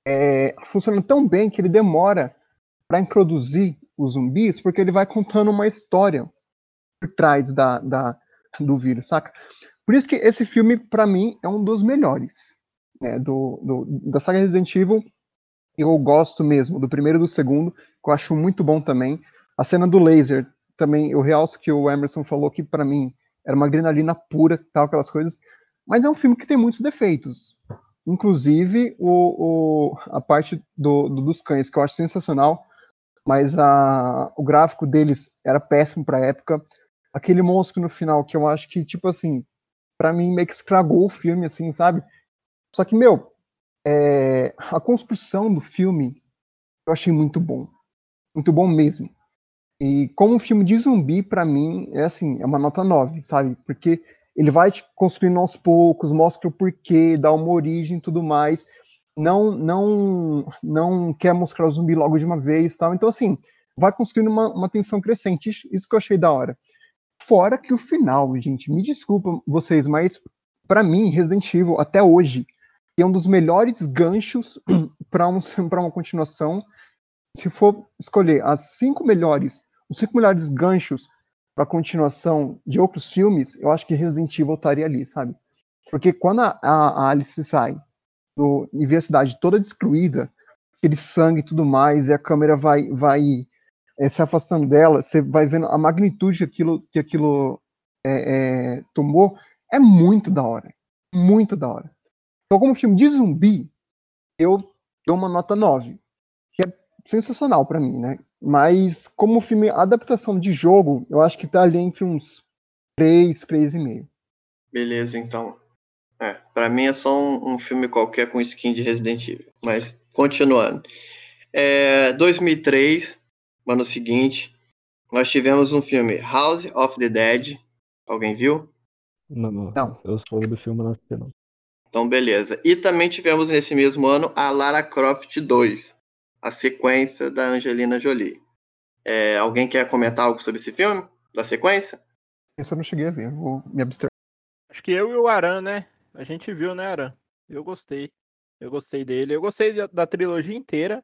S5: é, funciona tão bem que ele demora para introduzir os zumbis, porque ele vai contando uma história por trás da, da, do vírus, saca? Por isso que esse filme, para mim, é um dos melhores né, do, do, da saga Resident Evil. Eu gosto mesmo do primeiro e do segundo, que eu acho muito bom também. A cena do laser, também, eu realço que o Emerson falou que, para mim, era uma adrenalina pura, tal, aquelas coisas. Mas é um filme que tem muitos defeitos. Inclusive, o, o a parte do, do, dos cães, que eu acho sensacional, mas a, o gráfico deles era péssimo pra época. Aquele monstro no final, que eu acho que, tipo assim, para mim meio que estragou o filme, assim, sabe? Só que, meu, é, a construção do filme eu achei muito bom. Muito bom mesmo. E como um filme de zumbi, para mim, é assim, é uma nota 9, sabe? Porque ele vai te construindo aos poucos, mostra o porquê, dá uma origem e tudo mais não não não quer mostrar o zumbi logo de uma vez tal. Então, assim, vai construindo uma, uma tensão crescente. Isso que eu achei da hora. Fora que o final, gente, me desculpa vocês, mas para mim, Resident Evil, até hoje, é um dos melhores ganchos para um, uma continuação. Se for escolher as cinco melhores, os cinco melhores ganchos para continuação de outros filmes, eu acho que Resident Evil estaria ali, sabe? Porque quando a, a Alice sai no, e vê a cidade toda destruída, aquele sangue e tudo mais, e a câmera vai, vai é, se afastando dela, você vai vendo a magnitude que aquilo, que aquilo é, é, tomou, é muito da hora. Muito da hora. Então, como filme de zumbi, eu dou uma nota 9, que é sensacional para mim, né? Mas como filme adaptação de jogo, eu acho que tá ali entre uns 3, 3,5.
S1: Beleza, então. É, pra mim é só um, um, filme qualquer com skin de Resident Evil. Mas, continuando. É, 2003, ano seguinte, nós tivemos um filme House of the Dead. Alguém viu?
S3: Não, não. não. Eu sou do filme, não não.
S1: Então, beleza. E também tivemos nesse mesmo ano a Lara Croft 2, a sequência da Angelina Jolie. É, alguém quer comentar algo sobre esse filme? Da sequência?
S5: Esse eu não cheguei a ver, vou me abster.
S2: Acho que eu e o Aran, né? A gente viu, né, Aran? Eu gostei. Eu gostei dele. Eu gostei da, trilogia inteira.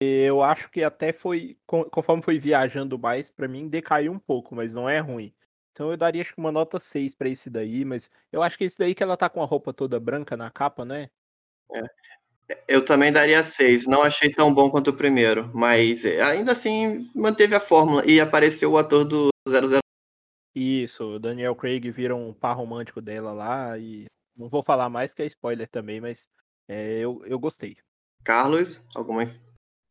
S2: Eu acho que até foi, conforme foi viajando mais, para mim decaiu um pouco, mas não é ruim. Então eu daria acho que uma nota 6 para esse daí, mas eu acho que esse daí que ela tá com a roupa toda branca na capa, né?
S1: É. Eu também daria 6. Não achei tão bom quanto o primeiro, mas ainda assim manteve a fórmula e apareceu o ator do 00.
S2: Isso, o Daniel Craig vira um par romântico dela lá e não vou falar mais que é spoiler também, mas é, eu, eu gostei.
S1: Carlos, alguma.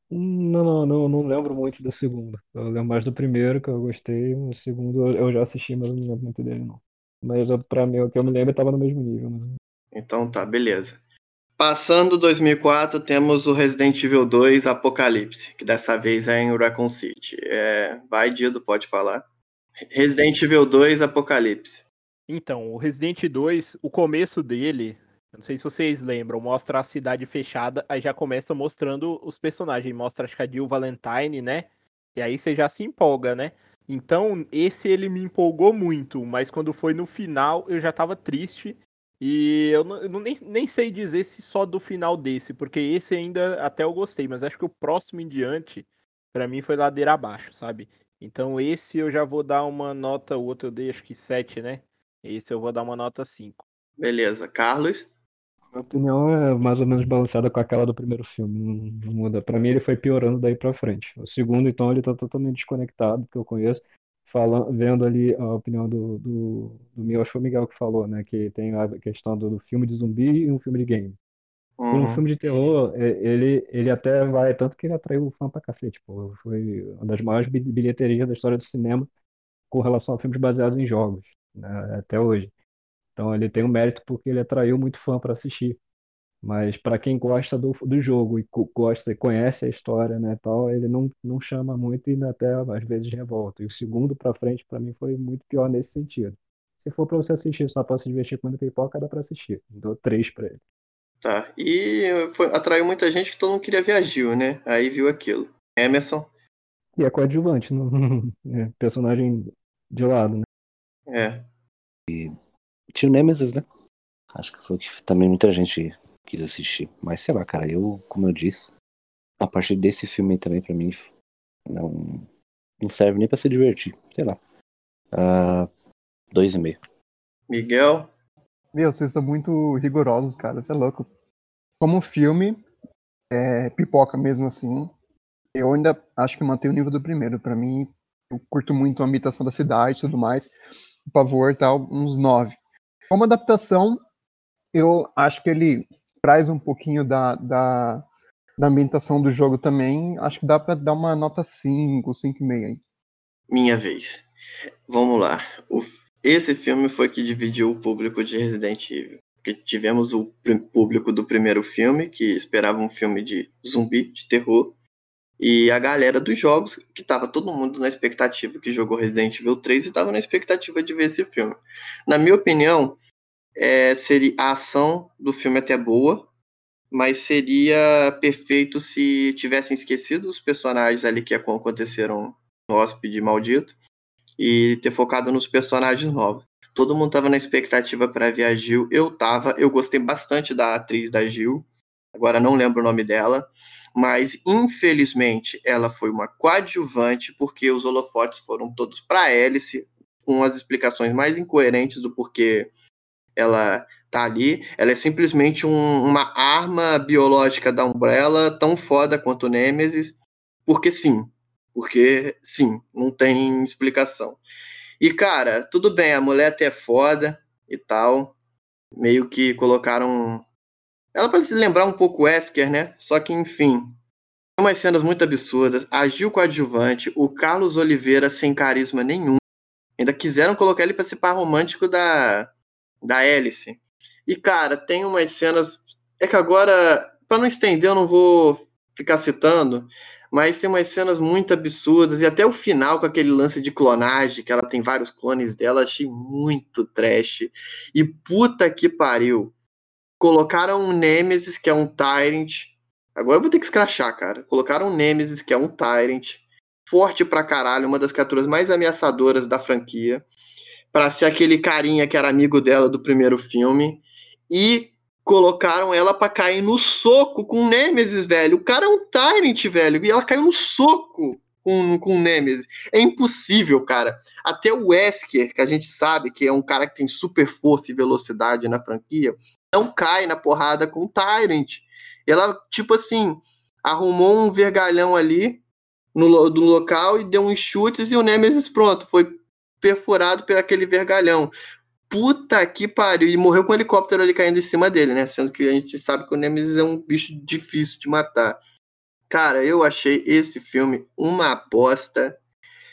S3: Não, não, não, não lembro muito do segundo. Eu lembro mais do primeiro, que eu gostei. O segundo eu já assisti, mas eu não lembro muito dele, não. Mas pra mim, o que eu me lembro, estava no mesmo nível. Mas...
S1: Então tá, beleza. Passando 2004, temos o Resident Evil 2 Apocalipse, que dessa vez é em Raccoon City. É... Vai, Dido, pode falar. Resident Evil 2 Apocalipse.
S2: Então, o Resident 2, o começo dele, não sei se vocês lembram, mostra a cidade fechada, aí já começa mostrando os personagens, mostra acho que a Jill Valentine, né? E aí você já se empolga, né? Então, esse ele me empolgou muito, mas quando foi no final eu já tava triste. E eu, não, eu nem, nem sei dizer se só do final desse, porque esse ainda até eu gostei, mas acho que o próximo em diante, para mim, foi ladeira abaixo, sabe? Então esse eu já vou dar uma nota, o outro eu dei acho que 7, né? Esse eu vou dar uma nota 5.
S1: Beleza. Carlos?
S3: Minha opinião é mais ou menos balanceada com aquela do primeiro filme. Não, não muda. Pra mim, ele foi piorando daí pra frente. O segundo, então, ele tá totalmente desconectado, que eu conheço. Falando, vendo ali a opinião do, do, do meu, acho que foi o Miguel que falou, né? Que tem a questão do, do filme de zumbi e um filme de game. Uhum. Um filme de terror, é, ele, ele até vai, tanto que ele atraiu o fã pra cacete, pô. Foi uma das maiores bilheterias da história do cinema com relação a filmes baseados em jogos né, até hoje. Então ele tem um mérito porque ele atraiu muito fã para assistir. Mas para quem gosta do, do jogo e gosta, conhece a história, né, tal, ele não, não chama muito e até às vezes revolta. E o segundo para frente para mim foi muito pior nesse sentido. Se for para você assistir só para se divertir comendo pipoca, dá para assistir. Dou três para ele.
S1: Tá. E foi, atraiu muita gente que todo mundo queria ver Gil, né? Aí viu aquilo. Emerson.
S3: E é coadjuvante, não, é personagem de lado, né?
S1: É.
S4: E tinha o Nemesis, né? Acho que foi que também muita gente quis assistir. Mas sei lá, cara, eu, como eu disse, a partir desse filme também, pra mim, não, não serve nem pra se divertir. Sei lá. Uh, dois e meio.
S1: Miguel?
S5: Meu, vocês são muito rigorosos, cara. Você é louco. Como filme, é, pipoca mesmo assim. Eu ainda acho que mantém o nível do primeiro. Para mim, eu curto muito a imitação da cidade e tudo mais. Pavor tal, uns nove. Como adaptação, eu acho que ele traz um pouquinho da, da, da ambientação do jogo também. Acho que dá para dar uma nota 5, 5,5 aí.
S1: Minha vez. Vamos lá. O esse filme foi que dividiu o público de Resident Evil. Porque tivemos o público do primeiro filme, que esperava um filme de zumbi, de terror, e a galera dos jogos, que estava todo mundo na expectativa, que jogou Resident Evil 3 e estava na expectativa de ver esse filme. Na minha opinião, é, seria a ação do filme até boa, mas seria perfeito se tivessem esquecido os personagens ali que aconteceram no Hóspede Maldito e ter focado nos personagens novos. Todo mundo tava na expectativa para ver a Gil. Eu tava, eu gostei bastante da atriz da Gil. Agora não lembro o nome dela, mas infelizmente ela foi uma coadjuvante porque os holofotes foram todos para Alice, com as explicações mais incoerentes do porquê ela tá ali. Ela é simplesmente um, uma arma biológica da Umbrella, tão foda quanto o Nemesis, porque sim, porque, sim, não tem explicação. E, cara, tudo bem, a mulher até é foda e tal. Meio que colocaram. Ela para se lembrar um pouco Wesker, né? Só que, enfim. Umas cenas muito absurdas. A Gil coadjuvante, o Carlos Oliveira sem carisma nenhum. Ainda quiseram colocar ele para ser par romântico da, da Alice. E, cara, tem umas cenas. É que agora, para não estender, eu não vou ficar citando, mas tem umas cenas muito absurdas, e até o final com aquele lance de clonagem, que ela tem vários clones dela, achei muito trash. E puta que pariu. Colocaram um Nemesis, que é um Tyrant. Agora eu vou ter que escrachar, cara. Colocaram um Nemesis, que é um Tyrant. Forte pra caralho, uma das criaturas mais ameaçadoras da franquia. para ser aquele carinha que era amigo dela do primeiro filme. E colocaram ela para cair no soco com o Nemesis, velho. O cara é um Tyrant, velho, e ela caiu no soco com, com o Nemesis. É impossível, cara. Até o Wesker, que a gente sabe que é um cara que tem super força e velocidade na franquia, não cai na porrada com o Tyrant. Ela, tipo assim, arrumou um vergalhão ali no, no local e deu uns chutes e o Nemesis pronto, foi perfurado por aquele vergalhão. Puta que pariu. E morreu com um helicóptero ali caindo em cima dele, né? Sendo que a gente sabe que o Nemesis é um bicho difícil de matar. Cara, eu achei esse filme uma aposta.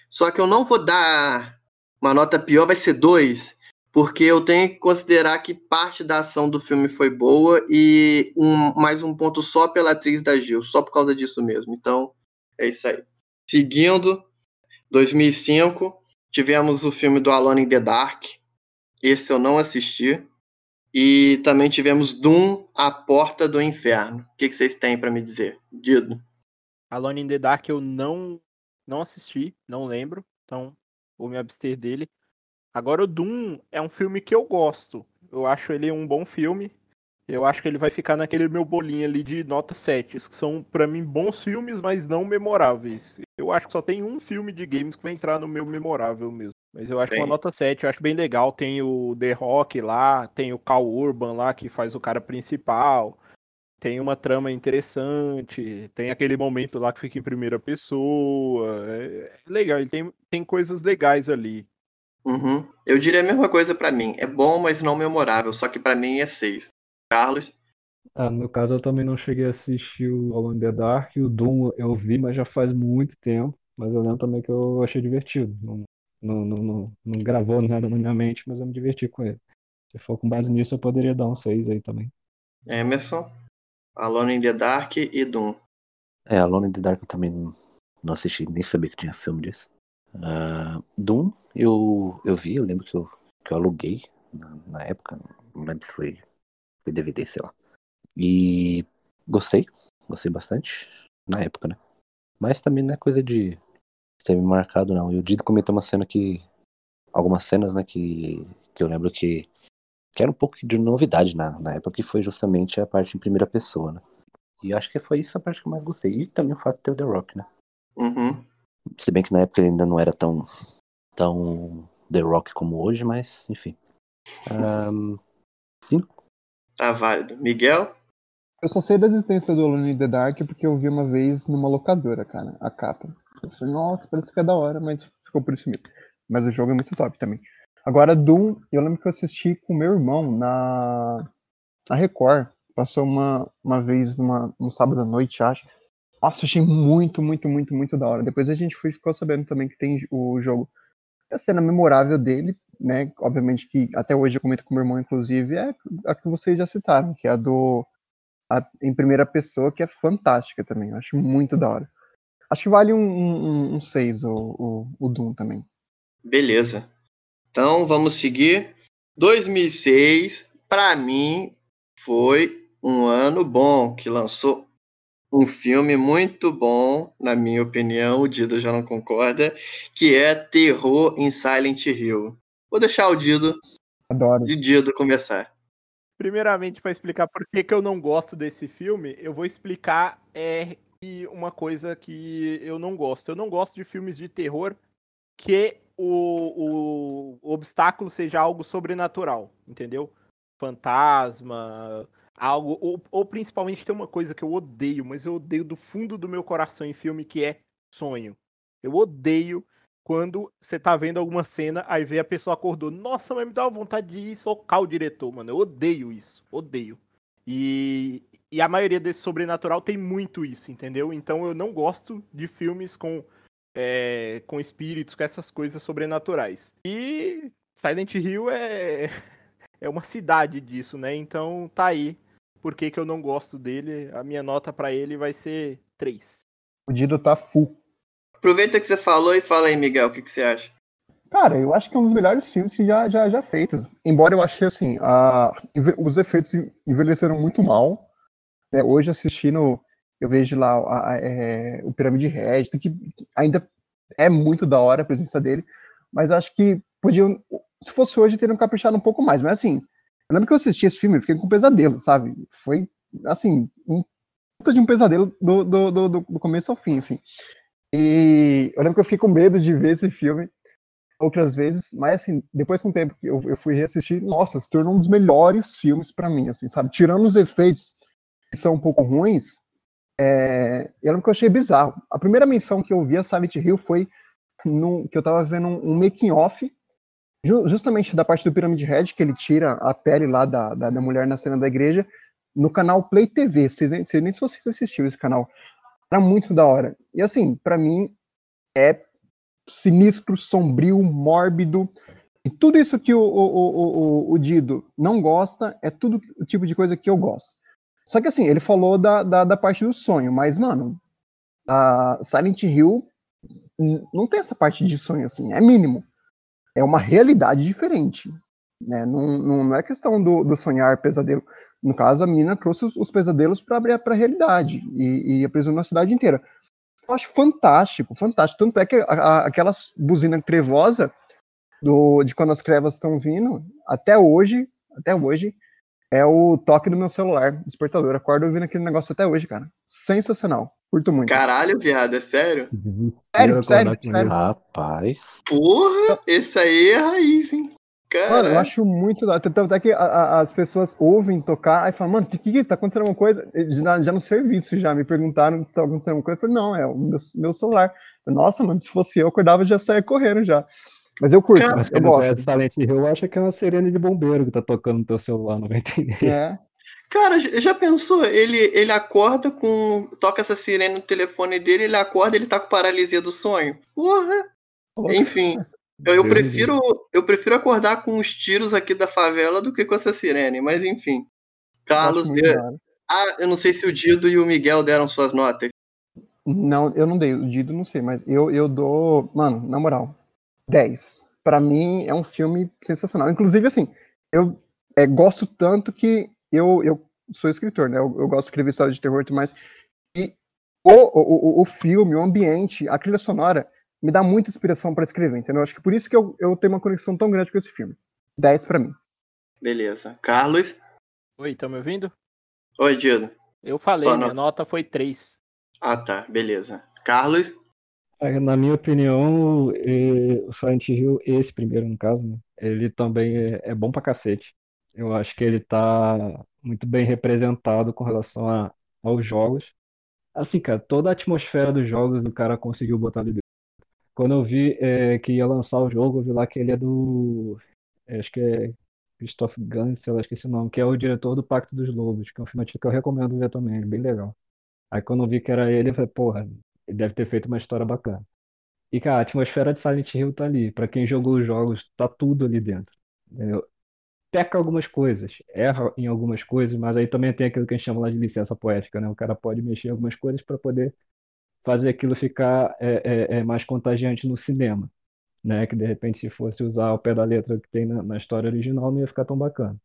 S1: Só que eu não vou dar uma nota pior, vai ser dois. Porque eu tenho que considerar que parte da ação do filme foi boa e um, mais um ponto só pela atriz da Gil, só por causa disso mesmo. Então, é isso aí. Seguindo, 2005, tivemos o filme do Alone in the Dark, esse eu não assisti. E também tivemos Doom, A Porta do Inferno. O que, que vocês têm para me dizer? Dido.
S2: Alone in the Dark eu não, não assisti, não lembro. Então vou me abster dele. Agora o Doom é um filme que eu gosto. Eu acho ele um bom filme. Eu acho que ele vai ficar naquele meu bolinho ali de nota 7, que são para mim bons filmes, mas não memoráveis. Eu acho que só tem um filme de games que vai entrar no meu memorável mesmo. Mas eu acho que uma nota 7, eu acho bem legal. Tem o The Rock lá, tem o Cal Urban lá, que faz o cara principal. Tem uma trama interessante, tem aquele momento lá que fica em primeira pessoa. É, é legal, ele tem, tem coisas legais ali.
S1: Uhum. Eu diria a mesma coisa para mim. É bom, mas não memorável. Só que para mim é 6. Carlos?
S3: Ah, no caso, eu também não cheguei a assistir o Alone in the Dark. O Doom eu vi, mas já faz muito tempo. Mas eu lembro também que eu achei divertido. Não, não, não, não, não gravou nada na minha mente, mas eu me diverti com ele. Se for com base nisso, eu poderia dar um 6 aí também.
S1: Emerson, Alone in the Dark e Doom.
S4: É, Alone in the Dark eu também não, não assisti, nem sabia que tinha filme disso. Uh, Doom eu, eu vi, eu lembro que eu, que eu aluguei na, na época, não lembro se foi, foi DVD, sei lá. E gostei, gostei bastante na época, né? Mas também não é coisa de ser me marcado, não. E o Dido comentou uma cena que. Algumas cenas, né, que, que eu lembro que, que era um pouco de novidade na, na época, que foi justamente a parte em primeira pessoa, né? E acho que foi isso a parte que eu mais gostei. E também o fato de ter o The Rock, né?
S1: Uhum.
S4: Se bem que na época ele ainda não era tão, tão The Rock como hoje, mas enfim. Um, cinco.
S1: Tá válido. Miguel?
S5: Eu só sei da existência do Alone in the Dark porque eu vi uma vez numa locadora, cara, a capa. Eu falei, nossa, parece que é da hora, mas ficou por isso mesmo. Mas o jogo é muito top também. Agora, Doom, eu lembro que eu assisti com meu irmão na, na Record. Passou uma, uma vez numa, num sábado à noite, acho. Nossa, achei muito, muito, muito, muito da hora. Depois a gente foi, ficou sabendo também que tem o jogo. A cena memorável dele, né? Obviamente que até hoje eu comento com meu irmão, inclusive, é a que vocês já citaram, que é a do. A, em primeira pessoa, que é fantástica também. Eu acho muito da hora. Acho que vale um 6 um, um o, o, o Doom também.
S1: Beleza. Então vamos seguir. 2006, para mim, foi um ano bom, que lançou um filme muito bom, na minha opinião, o Dido já não concorda, que é Terror em Silent Hill. Vou deixar o Dido,
S5: Adoro.
S1: de Dido começar.
S2: Primeiramente, para explicar por que, que eu não gosto desse filme, eu vou explicar é, uma coisa que eu não gosto. Eu não gosto de filmes de terror que o, o obstáculo seja algo sobrenatural, entendeu? Fantasma, algo. Ou, ou, principalmente tem uma coisa que eu odeio, mas eu odeio do fundo do meu coração em filme que é sonho. Eu odeio quando você tá vendo alguma cena, aí vê a pessoa acordou. Nossa, mas me dá vontade de ir socar o diretor, mano. Eu odeio isso. Odeio. E, e a maioria desse sobrenatural tem muito isso, entendeu? Então eu não gosto de filmes com, é, com espíritos, com essas coisas sobrenaturais. E Silent Hill é, é uma cidade disso, né? Então tá aí por que, que eu não gosto dele. A minha nota para ele vai ser 3.
S5: O Dido tá full.
S1: Aproveita que você falou e fala aí, Miguel, o que, que você acha?
S5: Cara, eu acho que é um dos melhores filmes já, já, já feitos. Embora eu achei assim, a, os efeitos envelheceram muito mal. Né? Hoje assistindo, eu vejo lá a, a, é, o Pirâmide Red, que ainda é muito da hora a presença dele, mas acho que podiam, se fosse hoje, teriam caprichado um pouco mais. Mas assim, eu lembro que eu assisti esse filme e fiquei com um pesadelo, sabe? Foi, assim, um puta de um pesadelo do, do, do, do, começo ao fim, assim. E eu lembro que eu fiquei com medo de ver esse filme outras vezes, mas assim, depois com o tempo que eu, eu fui reassistir, nossa, se tornou um dos melhores filmes para mim, assim, sabe? Tirando os efeitos que são um pouco ruins, é, eu lembro que eu achei bizarro. A primeira menção que eu vi a Silent Hill foi no, que eu tava vendo um, um making-off justamente da parte do Pyramid Head, que ele tira a pele lá da, da, da mulher na cena da igreja, no canal Play TV. Vocês, nem se vocês assistiram esse canal. Era muito da hora. E assim, para mim, é sinistro, sombrio, mórbido. E tudo isso que o, o, o, o, Dido não gosta é tudo o tipo de coisa que eu gosto. Só que assim, ele falou da, da, da parte do sonho, mas, mano, a Silent Hill não tem essa parte de sonho, assim, é mínimo é uma realidade diferente. Né? Não, não, não é questão do, do, sonhar pesadelo. No caso, a menina trouxe os, os pesadelos para a realidade e, e aprisionou a cidade inteira. Eu acho fantástico, fantástico. Tanto é que a, a, aquela buzina trevosa do, de quando as crevas estão vindo, até hoje, até hoje, é o toque do meu celular, despertador. Acordo ouvindo aquele negócio até hoje, cara. Sensacional. Curto muito.
S1: Caralho, viado, é sério?
S5: Sério, sério, sério.
S4: Rapaz.
S1: Porra, esse aí é raiz, hein?
S5: Cara. Mano, eu acho muito da Tanto até que a, a, as pessoas ouvem tocar e falam, mano, o que, que é isso? Tá acontecendo alguma coisa? Já, já no serviço já me perguntaram se tá acontecendo alguma coisa. Eu falei, não, é o meu, meu celular. Nossa, mano, se fosse eu, acordava já saia correndo já. Mas eu curto, Cara, eu gosto.
S3: Silent Hill, eu acho que é uma sirene de bombeiro que tá tocando no teu celular, não vai entender.
S5: É.
S1: Cara, já pensou? Ele, ele acorda com. Toca essa sirene no telefone dele, ele acorda ele tá com paralisia do sonho. Porra! Enfim. Eu, eu prefiro, eu prefiro acordar com os tiros aqui da favela do que com essa sirene, mas enfim. Carlos deu. Ah, eu não sei se o Dido e o Miguel deram suas notas.
S5: Não, eu não dei. O Dido não sei, mas eu, eu dou. Mano, na moral, 10. Pra mim é um filme sensacional. Inclusive, assim, eu é, gosto tanto que eu, eu sou escritor, né? Eu, eu gosto de escrever histórias de terror e tudo mais. E o, o, o filme, o ambiente, a trilha sonora me dá muita inspiração para escrever, entendeu? Acho que por isso que eu, eu tenho uma conexão tão grande com esse filme. 10 para mim.
S1: Beleza. Carlos?
S2: Oi, estão me ouvindo?
S1: Oi, Dido.
S2: Eu falei, minha nota foi 3.
S1: Ah, tá. Beleza. Carlos?
S3: É, na minha opinião, o Silent Hill, esse primeiro no caso, né, ele também é, é, bom pra cacete. Eu acho que ele tá muito bem representado com relação a, aos jogos. Assim, cara, toda a atmosfera dos jogos o cara conseguiu botar ali dentro. Quando eu vi é, que ia lançar o jogo, eu vi lá que ele é do. É, acho que é Christoph Gans, eu esqueci o nome, que é o diretor do Pacto dos Lobos, que é um filme que eu recomendo ver também, é bem legal. Aí quando eu vi que era ele, eu falei, porra, deve ter feito uma história bacana. E, cara, a atmosfera de Silent Hill tá ali. Pra quem jogou os jogos, tá tudo ali dentro. Entendeu? Peca algumas coisas, erra em algumas coisas, mas aí também tem aquilo que a gente chama lá de licença poética, né? O cara pode mexer em algumas coisas para poder fazer aquilo ficar é, é, é mais contagiante no cinema né? Que de repente se fosse usar o pé da letra que tem na, na história original não ia ficar tão bacana.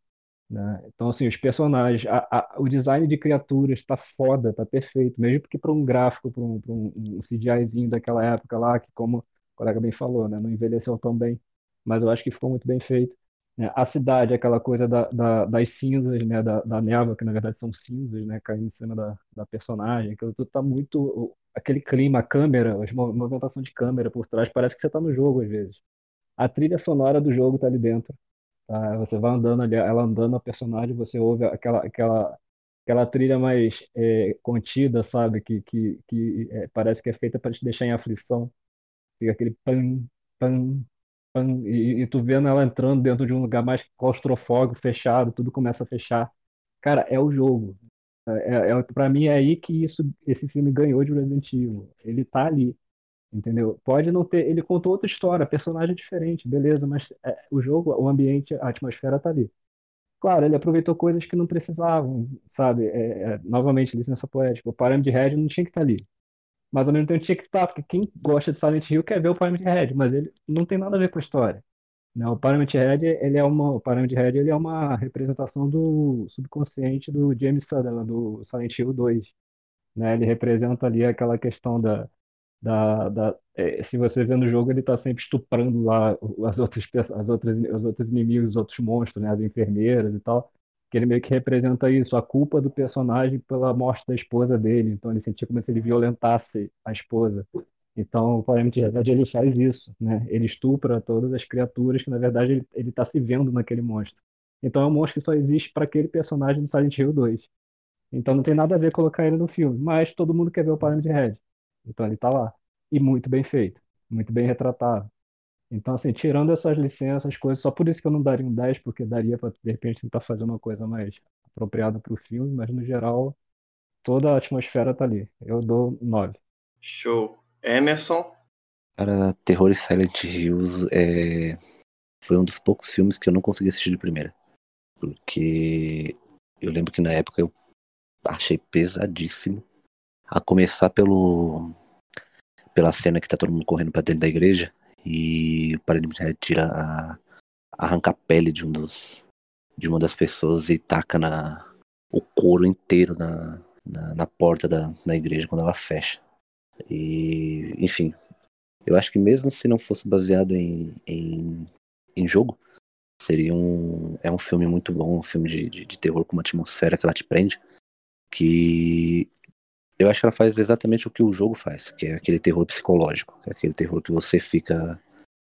S3: Né? Então, assim, os personagens, a, a, o design de criaturas está foda, está perfeito, mesmo porque para um gráfico, para um, um, um CGIzinho daquela época lá, que como o colega bem falou, né, não envelheceu tão bem, mas eu acho que ficou muito bem feito. Né? A cidade, aquela coisa da, da, das cinzas, né, da, da névoa, que na verdade são cinzas, né, caindo em cima da, da personagem, aquilo tudo tá muito aquele clima, a câmera, a movimentação de câmera por trás, parece que você está no jogo às vezes. A trilha sonora do jogo está ali dentro. Tá? Você vai andando ali, ela andando a personagem, você ouve aquela, aquela, aquela trilha mais é, contida, sabe? Que, que, que é, parece que é feita para te deixar em aflição. Fica aquele pan, pan, pan, e, e tu vendo ela entrando dentro de um lugar mais claustrofóbico, fechado, tudo começa a fechar. Cara, é o jogo. É, é, para mim é aí que isso, esse filme ganhou de Resident Evil. Ele tá ali, entendeu? Pode não ter, ele contou outra história, personagem diferente, beleza, mas é, o jogo, o ambiente, a atmosfera tá ali. Claro, ele aproveitou coisas que não precisavam, sabe? É, é, novamente, licença poética. O Pyramid Head não tinha que estar tá ali. Mas ao mesmo tempo tinha que estar, tá, porque quem gosta de Silent Hill quer ver o Pyramid Head, mas ele não tem nada a ver com a história. Né? O Pyramid Head, ele é uma, o Pyramid Head, ele é uma representação do subconsciente do James Sutherland, do Silent Hill 2. Né? Ele representa ali aquela questão da, da, da é, se você vê no jogo, ele está sempre estuprando lá as outras, as outras, os outros inimigos, os outros monstros, né? as enfermeiras e tal, que ele meio que representa isso, a culpa do personagem pela morte da esposa dele. Então ele sentia como se ele violentasse a esposa. Então, o Poema de Verdade ele faz isso, né? Ele estupra todas as criaturas que, na verdade, ele está se vendo naquele monstro. Então, é um monstro que só existe para aquele personagem do Silent Hill 2. Então, não tem nada a ver colocar ele no filme, mas todo mundo quer ver o Poema de Red. Então, ele está lá. E muito bem feito, muito bem retratado. Então, assim, tirando essas licenças, as coisas, só por isso que eu não daria um 10, porque daria para, de repente, tentar fazer uma coisa mais apropriada para o filme, mas, no geral, toda a atmosfera está ali. Eu dou 9.
S1: Show. Emerson.
S4: Cara, Terror e Silent Hills é... foi um dos poucos filmes que eu não consegui assistir de primeira. Porque eu lembro que na época eu achei pesadíssimo. A começar pelo pela cena que tá todo mundo correndo pra dentro da igreja e o Paradigma tira a arranca a pele de um dos de uma das pessoas e taca na o couro inteiro na, na, na porta da, da igreja quando ela fecha. E, enfim, eu acho que mesmo se não fosse baseado em, em, em jogo, seria um. É um filme muito bom, um filme de, de, de, terror com uma atmosfera que ela te prende. Que eu acho que ela faz exatamente o que o jogo faz, que é aquele terror psicológico, é aquele terror que você fica.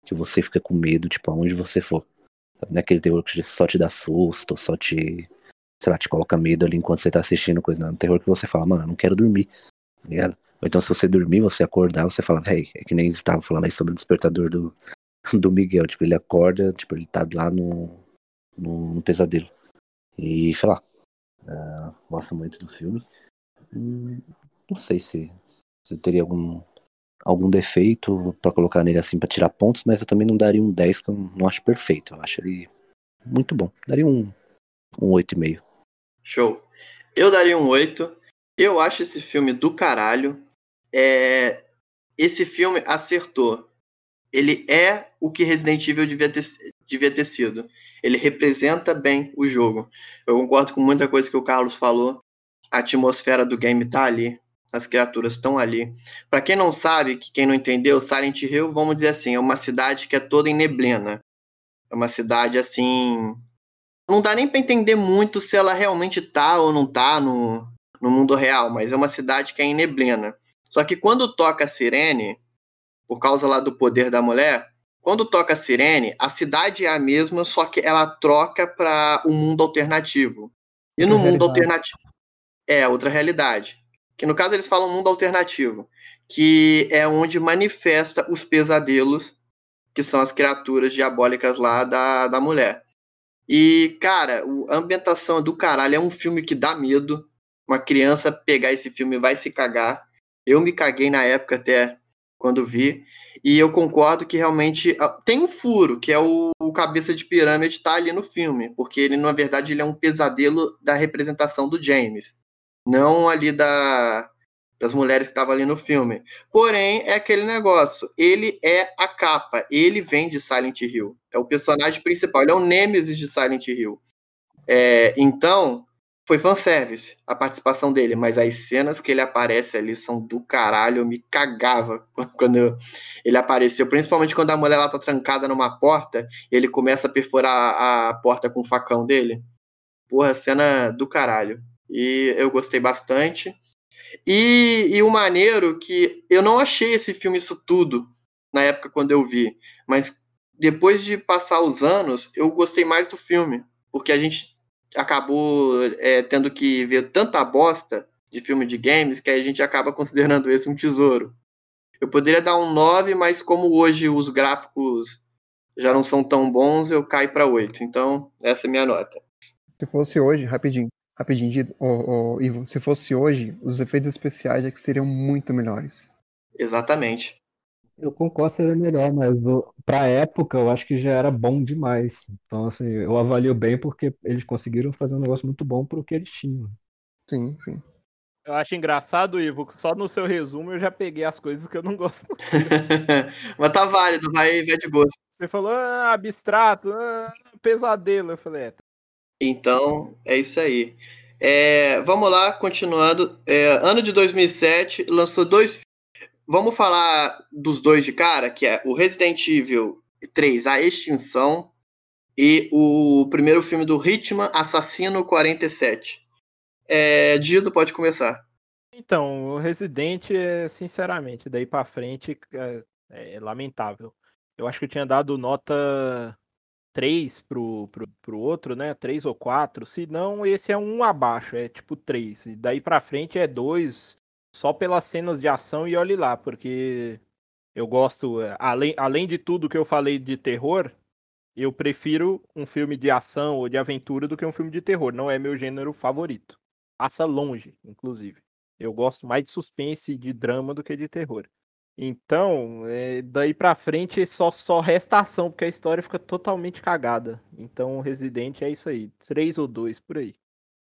S4: que você fica com medo, tipo, aonde você for. Não é aquele terror que só te dá susto, só te. sei lá, te coloca medo ali enquanto você tá assistindo coisa. Não, é um terror que você fala, mano, eu não quero dormir, tá ligado? Ou então, se você dormir, você acordar, você fala, hey, é que nem estava falando aí sobre o despertador do, do Miguel. Tipo, ele acorda, tipo, ele tá lá no, no, no pesadelo. E, sei lá, uh, gosto muito do filme. Não sei se, se teria algum, algum defeito para colocar nele assim para tirar pontos, mas eu também não daria um 10 que eu não acho perfeito. Eu acho ele muito bom. Daria um, um 8,5.
S1: Show. Eu daria um 8. Eu acho esse filme do caralho. É... Esse filme acertou. Ele é o que Resident Evil devia ter, devia ter sido. Ele representa bem o jogo. Eu concordo com muita coisa que o Carlos falou. A atmosfera do game tá ali. As criaturas estão ali. Para quem não sabe, que quem não entendeu, Silent Hill, vamos dizer assim, é uma cidade que é toda em neblina. É uma cidade assim. Não dá nem para entender muito se ela realmente tá ou não tá no, no mundo real, mas é uma cidade que é em neblina. Só que quando toca a sirene, por causa lá do poder da mulher, quando toca a sirene, a cidade é a mesma, só que ela troca para um mundo alternativo. E no mundo alternativo. É, outra realidade. Que no caso eles falam mundo alternativo, que é onde manifesta os pesadelos, que são as criaturas diabólicas lá da, da mulher. E, cara, a ambientação é do caralho, é um filme que dá medo. Uma criança pegar esse filme vai se cagar. Eu me caguei na época até quando vi. E eu concordo que realmente ah, tem um furo, que é o, o cabeça de pirâmide tá ali no filme, porque ele na verdade ele é um pesadelo da representação do James, não ali da das mulheres que estavam ali no filme. Porém, é aquele negócio, ele é a capa, ele vem de Silent Hill, é o personagem principal, ele é o Nemesis de Silent Hill. É, então, foi fanservice a participação dele, mas as cenas que ele aparece ali são do caralho, eu me cagava quando eu, ele apareceu, principalmente quando a mulher lá tá trancada numa porta e ele começa a perfurar a porta com o facão dele. Porra, cena do caralho. E eu gostei bastante. E, e o maneiro que eu não achei esse filme isso tudo na época quando eu vi, mas depois de passar os anos, eu gostei mais do filme, porque a gente acabou é, tendo que ver tanta bosta de filme de games que a gente acaba considerando esse um tesouro. Eu poderia dar um 9, mas como hoje os gráficos já não são tão bons, eu caio para 8. Então, essa é a minha nota.
S5: Se fosse hoje, rapidinho, rapidinho, oh, oh, Ivo, se fosse hoje, os efeitos especiais é que seriam muito melhores.
S1: Exatamente.
S3: Eu concordo seria melhor, mas para a época eu acho que já era bom demais. Então, assim, eu avalio bem porque eles conseguiram fazer um negócio muito bom pro que eles tinham.
S5: Sim, sim.
S2: Eu acho engraçado, Ivo, só no seu resumo eu já peguei as coisas que eu não gosto.
S1: mas tá válido, vai, vai de boa.
S2: Você falou ah, abstrato, ah, pesadelo. Eu falei, é. Tá.
S1: Então, é isso aí. É, vamos lá, continuando. É, ano de 2007, lançou dois Vamos falar dos dois de cara, que é o Resident Evil 3, A Extinção, e o primeiro filme do Hitman, Assassino 47. É, Dido, pode começar.
S2: Então, o Resident, sinceramente, daí para frente é, é, lamentável. Eu acho que eu tinha dado nota 3 pro, pro, pro outro, né? 3 ou 4. Se não, esse é um abaixo, é tipo 3. E daí para frente é 2, só pelas cenas de ação e olhe lá, porque eu gosto, eh, além, além de tudo que eu falei de terror, eu prefiro um filme de ação ou de aventura do que um filme de terror. Não é meu gênero favorito. Passa longe, inclusive. Eu gosto mais de suspense e de drama do que de terror. Então, é, daí pra frente só, só resta ação, porque a história fica totalmente cagada. Então, o Resident é isso aí. Três ou dois por aí.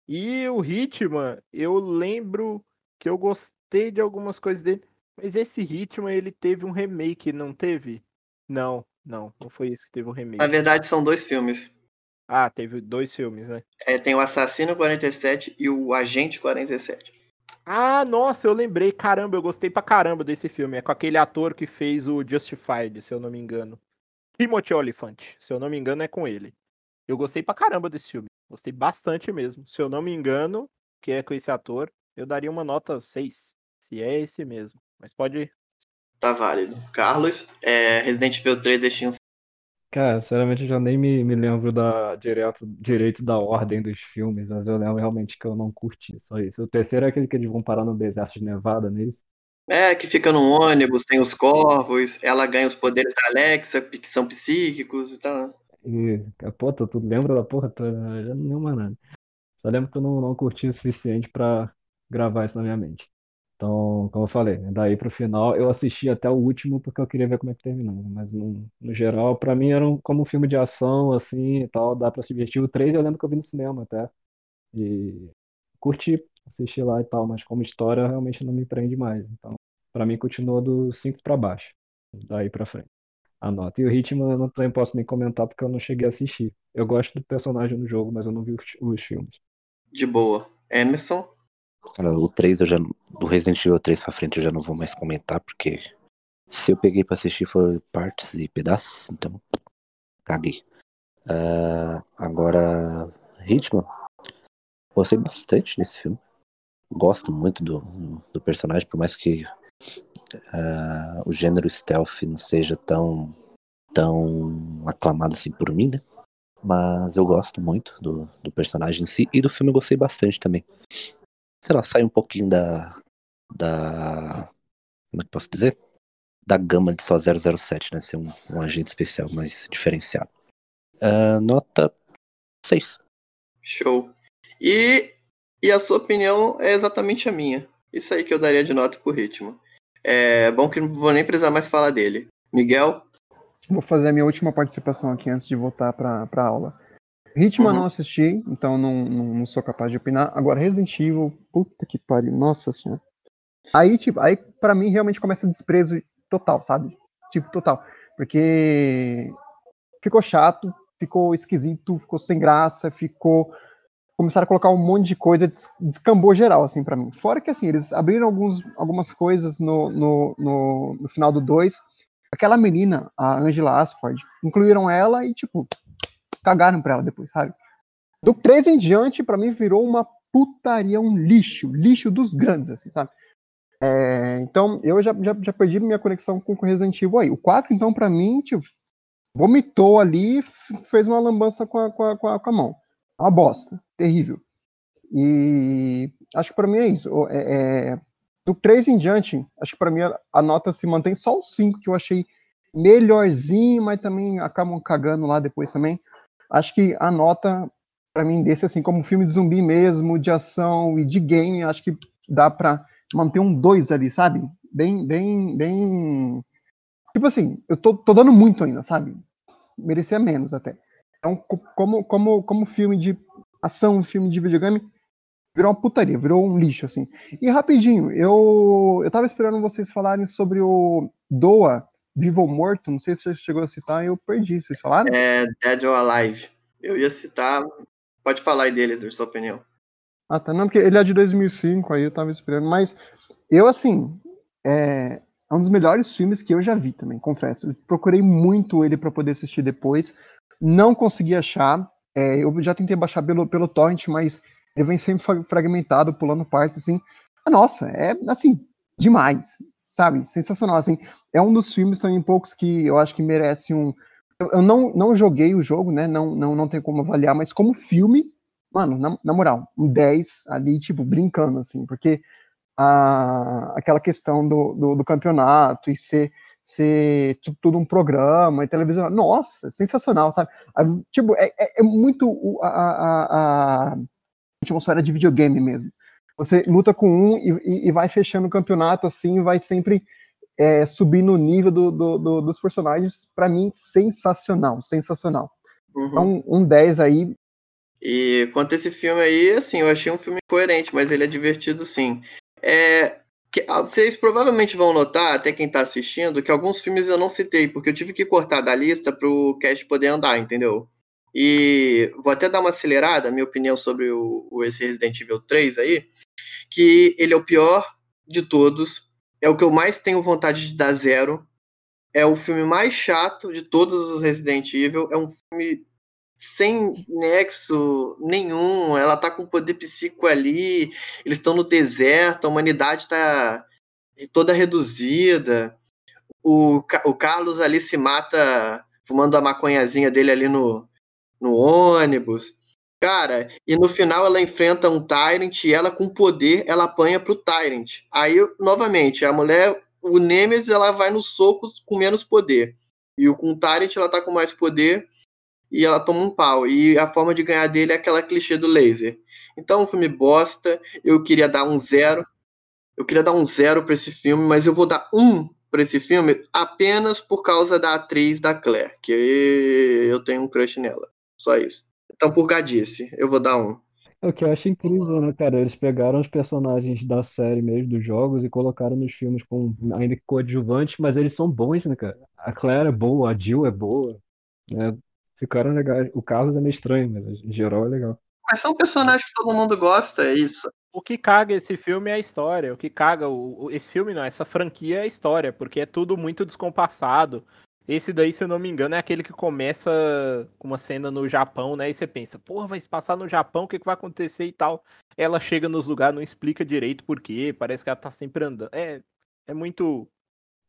S2: E o Hitman, eu lembro que eu gostei gostei de algumas coisas dele. Mas esse ritmo, ele teve um remake, não teve? Não, não, não foi isso que teve um remake.
S1: Na verdade, são dois filmes.
S2: Ah, teve dois filmes, né?
S1: É, tem o Assassino 47 e o Agente 47.
S2: Ah, nossa, eu lembrei. Caramba, eu gostei pra caramba desse filme. É com aquele ator que fez o Justified, se eu não me engano. Timothy Oliphant, se eu não me engano, é com ele. Eu gostei pra caramba desse filme. Gostei bastante mesmo. Se eu não me engano, que é com esse ator, eu daria uma nota 6 se é esse mesmo. Mas pode.
S1: Tá válido. Carlos, é Resident Evil 3 Extinção.
S3: Cara, sinceramente eu já nem me, me lembro da direto, direito da ordem dos filmes, mas eu lembro realmente que eu não curti, só isso. O terceiro é aquele que eles vão parar no deserto de Nevada, neles.
S1: É, é, que fica no ônibus, tem os corvos, ela ganha os poderes da Alexa, que são psíquicos e tal.
S3: E, pô, tu, tu lembra da porra? Tu, já não lembro mais nada. Só lembro que eu não, não curti o suficiente pra gravar isso na minha mente. Então, como eu falei, daí pro final eu assisti até o último porque eu queria ver como é que terminava. Mas no, no geral, pra mim era um, como um filme de ação, assim e tal, dá pra se divertir. O 3 eu lembro que eu vi no cinema até. E curti assistir lá e tal, mas como história realmente não me prende mais. Então, para mim continua do 5 para baixo, daí para frente. A nota. E o ritmo eu não posso nem comentar porque eu não cheguei a assistir. Eu gosto do personagem no jogo, mas eu não vi os, os filmes.
S1: De boa. Emerson?
S4: Cara, o 3 eu já. Do Resident Evil 3 pra frente eu já não vou mais comentar, porque se eu peguei pra assistir foram partes e pedaços, então. Caguei. Uh, agora. Ritmo. Gostei bastante desse filme. Gosto muito do, do personagem, por mais que uh, o gênero stealth não seja tão, tão aclamado assim por mim, né? Mas eu gosto muito do, do personagem em si e do filme eu gostei bastante também. Sei lá, sai um pouquinho da. da. Como é que posso dizer? Da gama de só 007, né? Ser um, um agente especial mais diferenciado. Uh, nota 6.
S1: Show. E, e a sua opinião é exatamente a minha. Isso aí que eu daria de nota pro ritmo. É bom que não vou nem precisar mais falar dele. Miguel?
S5: Vou fazer a minha última participação aqui antes de voltar para a aula. Ritmo uhum. não assisti, então não, não, não, sou capaz de opinar. Agora, Resident Evil, puta que pariu, nossa senhora. Aí, tipo, aí pra mim realmente começa desprezo total, sabe? Tipo, total. Porque ficou chato, ficou esquisito, ficou sem graça, ficou começaram a colocar um monte de coisa, descambou geral, assim, para mim. Fora que, assim, eles abriram alguns, algumas coisas no, no, no, no final do 2. Aquela menina, a Angela Asford, incluíram ela e, tipo, cagaram pra ela depois, sabe? Do 3 em diante, para mim, virou uma putaria, um lixo, lixo dos grandes, assim, sabe? É, então, eu já, já, já perdi minha conexão com o Resident Evil aí. O 4, então, para mim, tipo, vomitou ali fez uma lambança com a, com a, com a, com a mão uma bosta, terrível. E acho que para mim é isso. É, é, do 3 em diante, acho que para mim a, nota se mantém só o 5, que eu achei melhorzinho, mas também acabam cagando lá depois também. Acho que a nota, para mim, desse, assim, como filme de zumbi mesmo, de ação e de game, acho que dá para manter um 2 ali, sabe? Bem, bem, bem. Tipo assim, eu tô, tô dando muito ainda, sabe? Merecia menos até. Então, como, como, como filme de ação, filme de videogame, virou uma putaria, virou um lixo, assim. E rapidinho, eu, eu tava esperando vocês falarem sobre o Doa, Vivo ou Morto, não sei se você chegou a citar, eu perdi, vocês falaram?
S1: É, Dead or Alive. Eu ia citar, pode falar aí deles, da sua opinião.
S5: Ah, tá, não, porque ele é de 2005, aí eu tava esperando, mas eu, assim, é, é um dos melhores filmes que eu já vi também, confesso. Eu procurei muito ele para poder assistir depois, não consegui achar. É, eu já tentei baixar pelo, pelo torrent, mas ele vem sempre fragmentado, pulando partes, assim. Ah, nossa, é, assim, demais, sabe? Sensacional, assim. É um dos filmes também poucos que eu acho que merece um... Eu, não, não joguei o jogo, né? Não, não, não tenho como avaliar, mas como filme, mano, na, na moral, um 10 ali, tipo, brincando, assim, porque a, aquela questão do, do, do campeonato e ser ser tudo um programa e televisão. Nossa, sensacional, sabe? Tipo, é, é, é muito a, a, a, atmosfera de videogame mesmo. Você luta com um e, e vai fechando o campeonato assim, vai sempre é, subindo o nível do, do, do, dos personagens. Para mim, sensacional, sensacional. Uhum. Então, um 10 aí.
S1: E quanto a esse filme aí, assim, eu achei um filme coerente, mas ele é divertido sim. É, que, ah, vocês provavelmente vão notar, até quem está assistindo, que alguns filmes eu não citei, porque eu tive que cortar da lista para o cast poder andar, entendeu? E vou até dar uma acelerada, minha opinião sobre o, o, esse Resident Evil 3 aí, que ele é o pior de todos, é o que eu mais tenho vontade de dar zero, é o filme mais chato de todos os Resident Evil, é um filme sem nexo nenhum, ela tá com poder psíquico ali, eles estão no deserto, a humanidade tá toda reduzida. O, o Carlos ali se mata fumando a maconhazinha dele ali no, no ônibus. Cara, e no final ela enfrenta um Tyrant e ela com poder, ela apanha pro Tyrant. Aí, novamente, a mulher, o Nemesis, ela vai nos socos com menos poder. E o com o Tyrant ela tá com mais poder e ela toma um pau. E a forma de ganhar dele é aquela clichê do laser. Então, um filme bosta. Eu queria dar um zero. Eu queria dar um zero para esse filme, mas eu vou dar um para esse filme apenas por causa da atriz da Claire, que eu tenho um crush nela. Só isso. Então, por gadice, eu vou dar um.
S3: É o que eu acho incrível, né, cara? Eles pegaram os personagens da série mesmo, dos jogos, e colocaram nos filmes com ainda que coadjuvantes, mas eles são bons, né, cara? A Claire é boa, a Jill é boa, né? Ficaram legais. O Carlos é meio estranho, mas em geral é legal.
S1: Mas são personagens que todo mundo gosta, é isso.
S2: O que caga esse filme é a história. O que caga o, o- esse filme não, essa franquia é a história, porque é tudo muito descompassado. Esse daí, se eu não me engano, é aquele que começa com uma cena no Japão, né? E você pensa, porra, vai se passar no Japão, o que, que vai acontecer e tal. Ela chega nos lugares, não explica direito por quê, parece que ela tá sempre andando. É, é muito.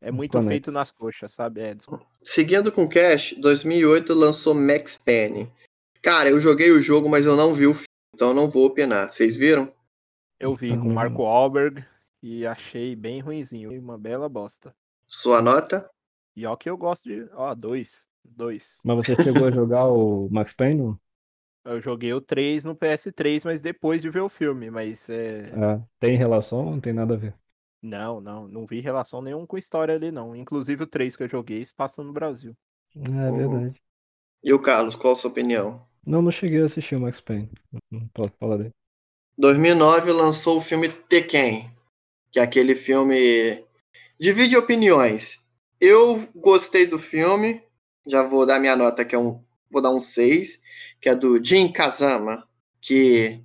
S2: É muito
S3: Conexo.
S2: feito nas coxas, sabe? É, desculpa.
S1: Seguindo com Cash, 2008 lançou Max Payne. Cara, eu joguei o jogo, mas eu não vi o filme, então eu não vou opinar. Vocês viram?
S2: Eu vi com
S3: Uhum.
S2: Marco Wahlberg e achei bem ruinzinho. Uma bela bosta.
S1: Sua nota?
S2: E ó que eu gosto de. Ó, dois. Dois.
S3: Mas você chegou a jogar o Max Payne? não?
S2: Eu joguei o 3 no PS3, mas depois de ver o filme. Mas é.
S3: É, tem relação ou não tem nada a ver?
S2: Não, não. Não vi relação nenhuma com história ali, não. Inclusive o 3 que eu joguei se passa no Brasil.
S3: É
S1: Uhum.
S3: verdade.
S1: E o Carlos, qual a sua opinião?
S3: Não, não cheguei a assistir o Max Payne. Não posso falar dele.
S1: 2009 lançou o filme Tekken, que é aquele filme. Divide opiniões. Eu gostei do filme, já vou dar minha nota, que é um. Vou dar um 6, que é do Jin Kazama, que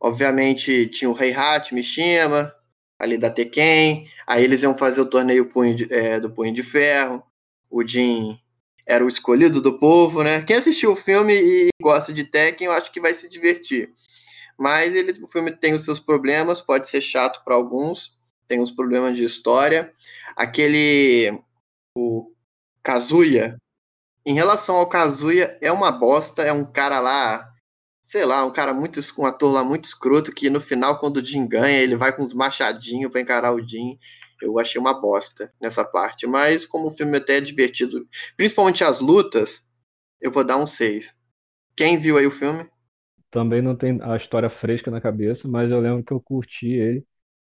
S1: obviamente tinha o Heihachi Mishima, ali da Tekken, aí eles iam fazer o torneio Punho de- é, do Punho de Ferro, o Jin era o escolhido do povo, né? Quem assistiu o filme e gosta de Tekken, eu acho que vai se divertir. Mas ele, o filme tem os seus problemas, pode ser chato para alguns, tem uns problemas de história. Aquele. O Kazuya. Em relação ao Kazuya, é uma bosta, é um cara lá, sei lá, um cara muito. um ator lá muito escroto que no final, quando o Jin ganha, ele vai com uns machadinhos para encarar o Jin. Eu achei uma bosta nessa parte. Mas como o filme até é divertido, principalmente as lutas, eu vou dar um 6. Quem viu aí o filme?
S3: Também não tem a história fresca na cabeça, mas eu lembro que eu curti ele.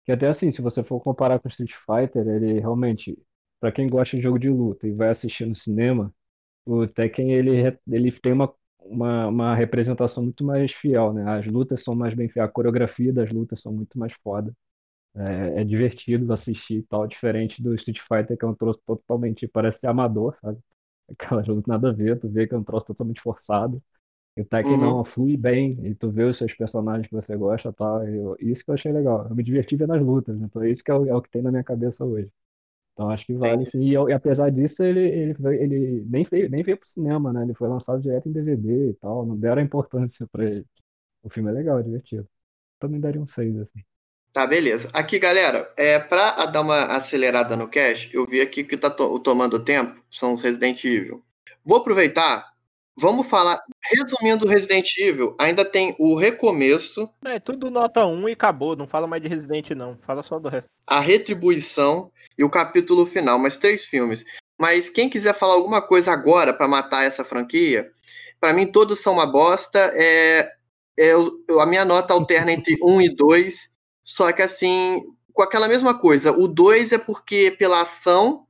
S3: Que até assim, se você for comparar com Street Fighter, ele realmente, pra quem gosta de jogo de luta e vai assistir no cinema, o Tekken ele, ele tem uma, uma, uma representação muito mais fiel, né? As lutas são mais bem feitas, a coreografia das lutas são muito mais foda. É, é divertido assistir e tal, diferente do Street Fighter, que é um troço totalmente, parece ser amador, sabe? Aquelas lutas nada a ver, tu vê que é um troço totalmente forçado. E o Tekken
S1: Uhum.
S3: não, flui bem, e tu vê os seus personagens que você gosta tal. e eu- isso que eu achei legal. Eu me diverti vendo as lutas, então é isso que é o, é o que tem na minha cabeça hoje. Então acho que vale sim. E, e apesar disso, ele, ele, ele nem veio, nem veio pro cinema, né? Ele foi lançado direto em DVD e tal, não deram importância pra ele. O filme é legal, é divertido. Também daria um 6, assim.
S1: Tá, beleza. Aqui, galera, é, pra dar uma acelerada no cash, eu vi aqui que tá to- tomando tempo, são os Resident Evil. Vou aproveitar, vamos falar, resumindo o Resident Evil, ainda tem o recomeço,
S2: É tudo nota 1 e acabou. Não fala mais de Resident, não. Fala só do resto.
S1: a retribuição e o capítulo final, mais três filmes. Mas quem quiser falar alguma coisa agora pra matar essa franquia, pra mim todos são uma bosta. É, é, a minha nota alterna entre 1 e 2, só que assim, com aquela mesma coisa. O 2 é porque pela ação,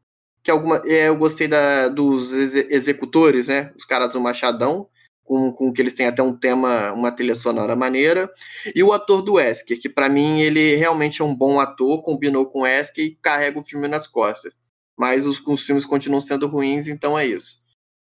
S1: que alguma, é, eu gostei da, dos exe- executores, né? Os caras do Machadão, com, com que eles têm até um tema, uma trilha sonora maneira. E o ator do Wesker, que pra mim ele realmente é um bom ator, combinou com o Wesker e carrega o filme nas costas. Mas os, os filmes continuam sendo ruins, então é isso.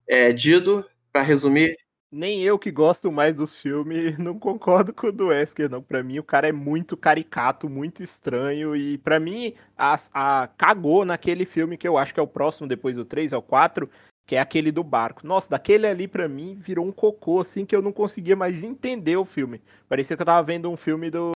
S1: É, Dido, pra resumir,
S2: Nem eu que gosto mais dos filmes não concordo com o do Wesker, não. Pra mim, o cara é muito caricato, muito estranho. E pra mim, a, a- cagou naquele filme que eu acho que é o próximo depois do 3, é o 4, que é aquele do barco. Nossa, daquele ali pra mim virou um cocô, assim, que eu não conseguia mais entender o filme. Parecia que eu tava vendo um filme do.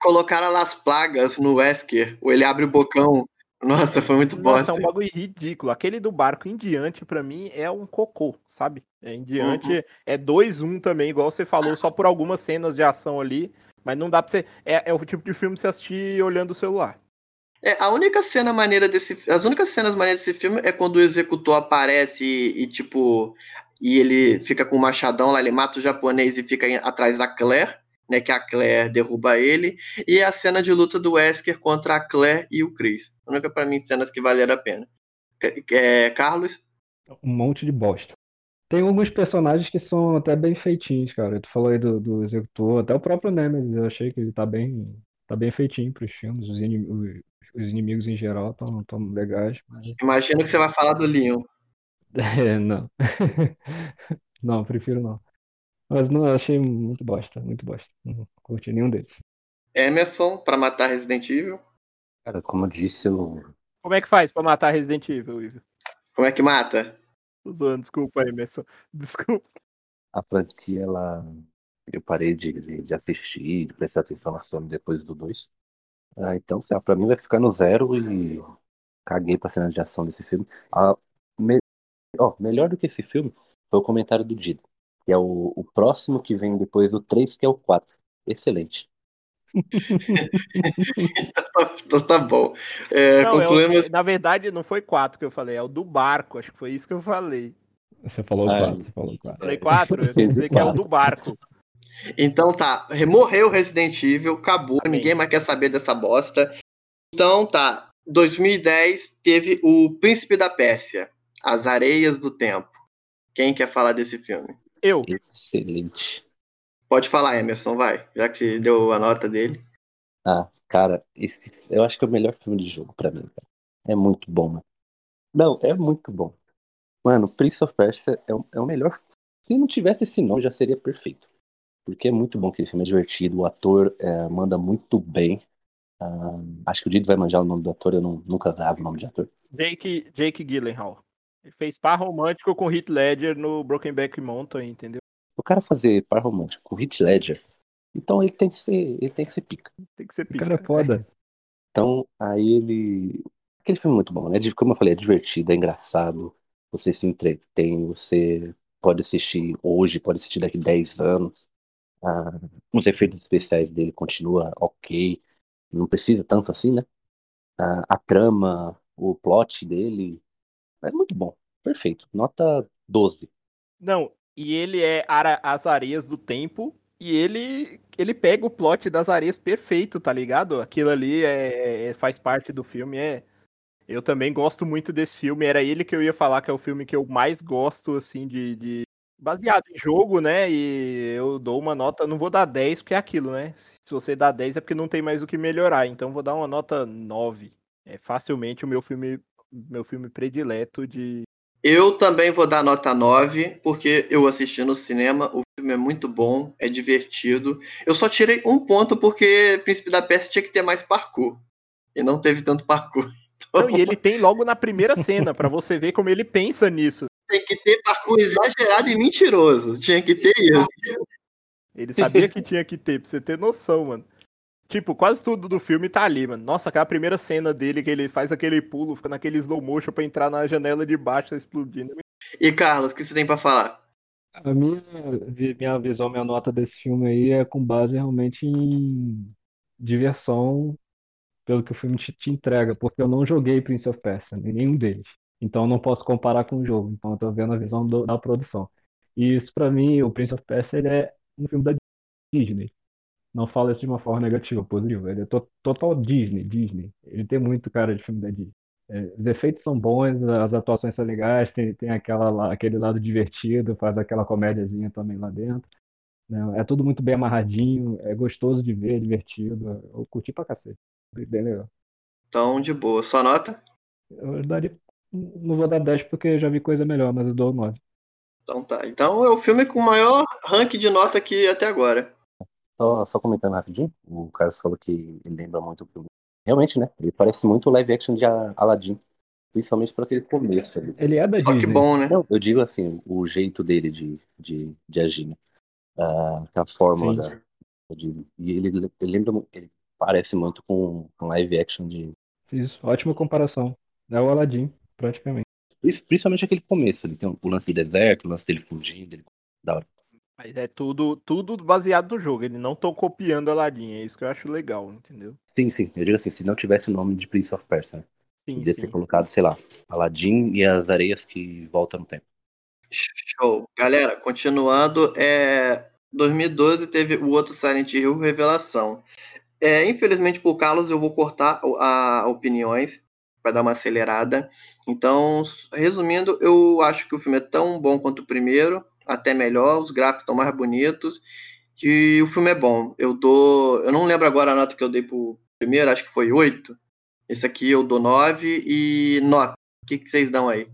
S1: colocaram lá as plagas no Wesker, ou ele abre o bocão. Nossa, foi muito
S2: Nossa,
S1: bosta.
S2: é um bagulho ridículo. Aquele do barco em diante, pra mim, é um cocô, sabe? É, em diante
S1: Uhum.
S2: é 2-1 também, igual você falou, só por algumas cenas de ação ali. Mas não dá pra você. É, é o tipo de filme que você assistir olhando o celular.
S1: É, a única cena maneira desse. As únicas cenas maneiras desse filme é quando o executor aparece e, e, tipo. E ele fica com o machadão lá, ele mata o japonês e fica atrás da Claire, né? Que a Claire derruba ele. E a cena de luta do Wesker contra a Claire e o Chris. A única pra mim cenas que valeram a pena. É, Carlos?
S3: Um monte de bosta. Tem alguns personagens que são até bem feitinhos, cara. Tu falou aí do, do executor, até o próprio Nemesis, eu achei que ele tá bem, tá bem feitinho pros filmes. Os, inim- os inimigos em geral estão tão legais. Mas...
S1: Imagino que você vai falar do Leon.
S3: É, não. Não, prefiro não. Mas não, eu achei muito bosta, muito bosta. Não curti nenhum deles.
S1: Emerson, pra matar Resident Evil.
S4: Cara, como eu disse, eu.
S2: Como é que faz pra matar Resident Evil, Ivo?
S1: Como é que mata?
S2: Tô zoando, desculpa aí, Emerson. Desculpa.
S4: A franquia, ela. Eu parei de, de, assistir, de prestar atenção na Sony depois do 2. Ah, então, sei lá, pra mim vai ficar no zero e caguei pra cena de ação desse filme. Ah, me- ó, melhor do que esse filme foi o comentário do Dido, que é o, o próximo que vem depois do 3, que é o 4. Excelente.
S1: Então tá bom. É,
S2: Não, é o-
S1: concluímos.
S2: na verdade, não foi quatro que eu falei, é o do barco. Acho que foi isso que eu falei.
S3: Você falou
S4: Ah,
S3: quatro, você falou quatro.
S2: Falei quatro, eu quis dizer que é o do barco.
S1: Então tá, morreu Resident Evil, acabou,
S2: Amém.
S1: ninguém mais quer saber dessa bosta. Então tá, 2010 teve o Príncipe da Pérsia, As Areias do Tempo. Quem quer falar desse filme?
S2: Eu.
S4: Excelente.
S1: Pode falar, Emerson, vai, já que você deu a nota dele.
S4: Ah, cara, esse eu acho que é o melhor filme de jogo pra mim, cara. É muito bom, mano. Não, é muito bom. Mano, Prince of Persia é o, é o melhor. Se não tivesse esse nome, já seria perfeito. Porque é muito bom aquele filme, é divertido, o ator é, manda muito bem. Ah, acho que o Dido vai manjar o nome do ator, eu não- nunca dava o nome de ator.
S2: Jake, Jake Gyllenhaal. Ele fez par romântico com Heath Ledger no Brokenback Mountain, entendeu?
S4: O cara fazer par romântico com Heath Ledger, então ele tem que ser, ele tem que ser pica.
S2: Tem que ser
S3: O
S2: pica.
S3: cara é foda.
S4: Então, aí ele. Aquele filme é muito bom, né? Como eu falei, é divertido, é engraçado. Você se entretém, você pode assistir hoje, pode assistir daqui 10 anos. Ah, os efeitos especiais dele continuam ok. Não precisa tanto assim, né? Ah, a trama, o plot dele é muito bom. Perfeito. Nota 12.
S2: Não, e ele é as areias do tempo e ele ele pega o plot das areias perfeito, tá ligado? Aquilo ali é, é- faz parte do filme, é. Eu também gosto muito desse filme, era ele que eu ia falar que é o filme que eu mais gosto, assim, de, de- baseado em jogo, né? E eu dou uma nota, não vou dar 10 porque é aquilo, né? Se você dá 10 é porque não tem mais o que melhorar, então vou dar uma nota 9. É facilmente o meu filme meu filme predileto de
S1: Eu também vou dar nota 9, porque eu assisti no cinema, o filme é muito bom, é divertido. Eu só tirei um ponto porque Príncipe da Pérsia tinha que ter mais parkour. E não teve tanto parkour. Então,
S2: Não, e ele tem logo na primeira cena, pra você ver como ele pensa nisso.
S1: tem que ter parkour exagerado e mentiroso. Tinha que ter isso.
S2: Ele sabia que tinha que ter, pra você ter noção, mano. Tipo, quase tudo do filme tá ali, mano. Nossa, aquela primeira cena dele, que ele faz aquele pulo, fica naquele slow motion pra entrar na janela de baixo, tá explodindo.
S1: E Carlos, o que você tem pra falar?
S3: A minha, minha visão, minha nota desse filme aí é com base realmente em diversão, pelo que o filme te, te entrega, porque eu não joguei Prince of Persia, nenhum deles. Então eu não posso comparar com o jogo. Então eu tô vendo a visão do- da produção. E isso pra mim, o Prince of Persia, ele é um filme da Disney. Não falo isso de uma forma negativa, positiva. Ele é to- total Disney, Disney. Ele tem muito cara de filme da Disney. É, os efeitos são bons, as atuações são legais, tem, tem aquela, aquele lado divertido, faz aquela comédiazinha também lá dentro. né? É tudo muito bem amarradinho, é gostoso de ver, é divertido. Eu curti pra cacete. Bem legal.
S1: Então, de boa. Sua nota?
S3: Eu daria. Não vou dar 10 porque eu já vi coisa melhor, mas eu dou 9.
S1: Então tá. Então é o filme com o maior ranking de nota aqui até agora.
S4: Só, só comentando rapidinho, o Carlos falou que ele lembra muito o filme. Realmente, né? Ele parece muito o live action de Aladdin. Principalmente por aquele começo ali.
S3: Ele é da
S1: Só que
S3: Disney.
S1: bom, né?
S4: Não, eu digo assim, o jeito dele de, de, de agir, né? Ah, a fórmula da, de, e ele, ele lembra, ele parece muito com um live action de.
S3: Isso, ótima comparação. É o Aladdin, praticamente.
S4: Pri- Principalmente aquele começo, ele tem o lance do deserto, o lance dele fugindo, ele, da hora.
S2: Mas é tudo, tudo baseado no jogo. Ele não tô copiando a Ladinha. É isso que eu acho legal, entendeu?
S4: Sim, sim, eu digo assim, se não tivesse o nome de Prince of Persia, né?
S2: Sim,
S4: Podia
S2: sim.
S4: ter colocado, sei lá, Aladdin e as areias que voltam no tempo.
S1: Show. Galera, continuando, é... 2012 teve o outro Silent Hill Revelação. É, infelizmente, por Carlos, eu vou cortar o- a opiniões, para dar uma acelerada. Então, resumindo, eu acho que o filme é tão bom quanto o primeiro, até melhor, os gráficos estão mais bonitos, e o filme é bom. Eu dou, eu não lembro agora a nota que eu dei pro primeiro, acho que foi 8. Esse aqui eu dou 9 e nota. O que, que vocês dão aí?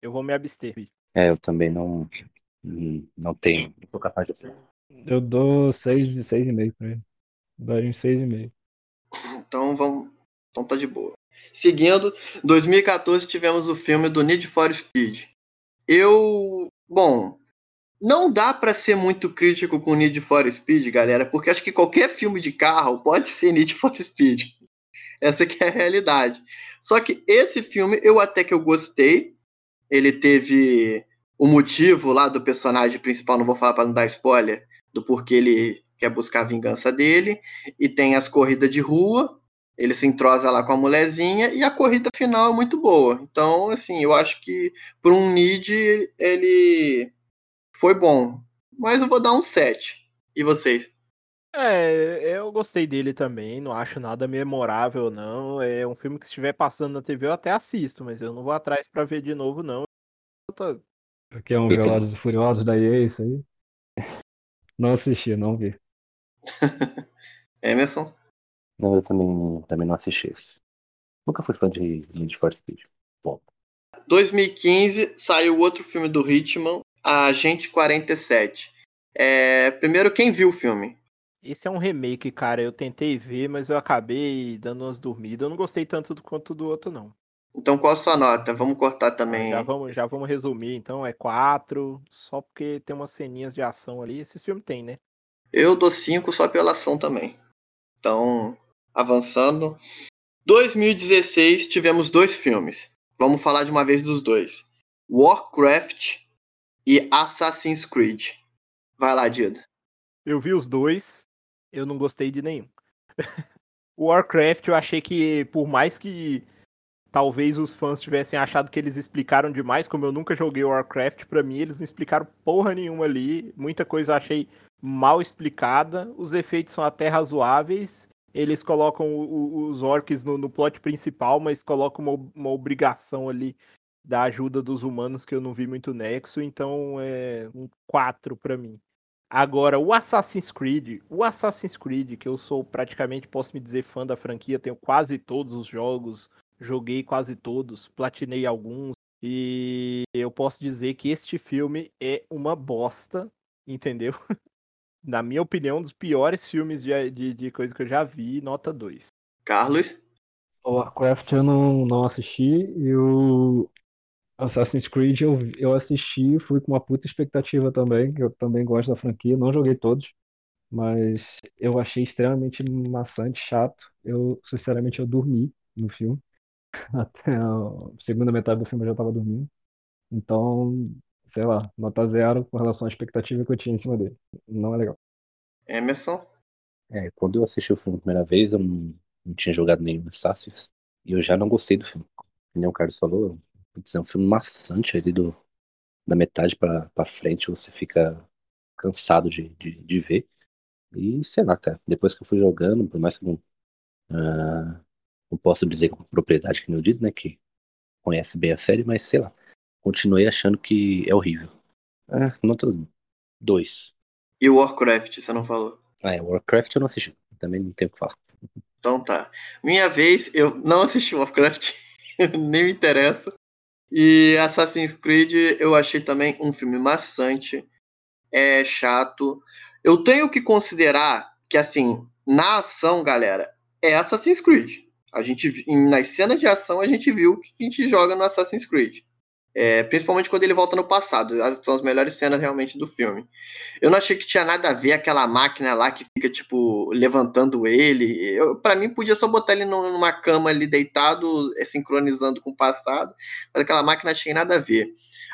S2: Eu vou me abster.
S4: É, eu também não não tenho, não sou capaz de
S3: Eu dou 6 de 6,5 pra ele. Daria uns 6,5.
S1: Então vamos. Então tá de boa. Seguindo, 2014 tivemos o filme do Need for Speed. Eu. Bom, não dá para ser muito crítico com Need for Speed, galera, porque acho que qualquer filme de carro pode ser Need for Speed. Essa que é a realidade. Só que esse filme eu até que eu gostei. Ele teve o motivo lá do personagem principal, não vou falar para não dar spoiler, do porquê ele quer buscar a vingança dele, e tem as corridas de rua, ele se entrosa lá com a mulherzinha e a corrida final é muito boa. Então, assim, eu acho que por um Nid ele foi bom. Mas eu vou dar um 7. E vocês?
S2: É, eu gostei dele também, não acho nada memorável, não. É um filme que se estiver passando na TV eu até assisto, mas eu não vou atrás para ver de novo, não.
S3: Tô... Aqui é um Velozes e Furiosos da EA, isso aí. Não assisti, não vi.
S1: Emerson?
S4: Não, eu também, também não assisti esse. Nunca fui fã de Need for Speed. Bom.
S1: 2015 saiu outro filme do Hitman, Agente 47. É, primeiro, quem viu o filme?
S2: Esse é um remake, cara. Eu tentei ver, mas eu acabei dando umas dormidas. Eu não gostei tanto do quanto do outro, não.
S1: Então, qual a sua nota? Vamos cortar também.
S2: Já vamos, já vamos resumir, então. É 4, só porque tem umas ceninhas de ação ali. Esse filme tem, né?
S1: Eu dou 5 só pela ação também. Então, avançando. 2016 tivemos dois filmes. Vamos falar de uma vez dos dois: Warcraft e Assassin's Creed. Vai lá, Dida.
S2: Eu vi os dois, eu não gostei de nenhum. Warcraft, eu achei que, por mais que talvez os fãs tivessem achado que eles explicaram demais, como eu nunca joguei Warcraft, para mim eles não explicaram porra nenhuma ali. Muita coisa eu achei mal explicada. Os efeitos são até razoáveis eles colocam os orcs no, no, plot principal, mas colocam uma, uma, obrigação ali da ajuda dos humanos que eu não vi muito nexo, então é um 4 para mim. Agora, o Assassin's Creed, o Assassin's Creed, que eu sou praticamente, posso me dizer, fã da franquia, tenho quase todos os jogos, joguei quase todos, platinei alguns, e eu posso dizer que este filme é uma bosta, entendeu? na minha opinião, um dos piores filmes de, de, de coisa que eu já vi, nota 2.
S1: Carlos?
S3: O Warcraft eu não, não assisti e o Assassin's Creed eu, eu assisti, fui com uma puta expectativa também, que eu também gosto da franquia, não joguei todos, mas eu achei extremamente maçante, chato. Eu, sinceramente, eu dormi no filme. Até a segunda metade do filme eu já tava dormindo. Então, sei lá, nota zero com relação à expectativa que eu tinha em cima dele. Não é legal.
S1: Emerson?
S4: É, quando eu assisti o filme a primeira vez, eu não, não tinha jogado nenhum Assassin's. E eu já não gostei do filme. Como o Carlos falou, é um filme maçante ali do, da metade pra, pra frente, você fica cansado de, de, de ver. E sei lá, cara, depois que eu fui jogando, por mais que eu não, uh, não posso dizer com propriedade que nem eu dito, né, que conhece bem a série, mas sei lá continuei achando que é horrível. É, nota 2.
S1: E o Warcraft, você não falou?
S4: Ah, é, Warcraft eu não assisti. Também não tenho o que falar.
S1: Então tá. Minha vez, eu não assisti Warcraft, nem me interessa. E Assassin's Creed eu achei também um filme maçante, é chato. Eu tenho que considerar que, assim, na ação, galera, é Assassin's Creed. A gente, nas cenas de ação, a gente viu o que a gente joga no Assassin's Creed. É, principalmente quando ele volta no passado. São as melhores cenas realmente do filme. Eu não achei que tinha nada a ver aquela máquina lá que fica, tipo, levantando ele. para mim, podia só botar ele numa cama ali deitado, é, sincronizando com o passado. Mas aquela máquina tinha nada a ver.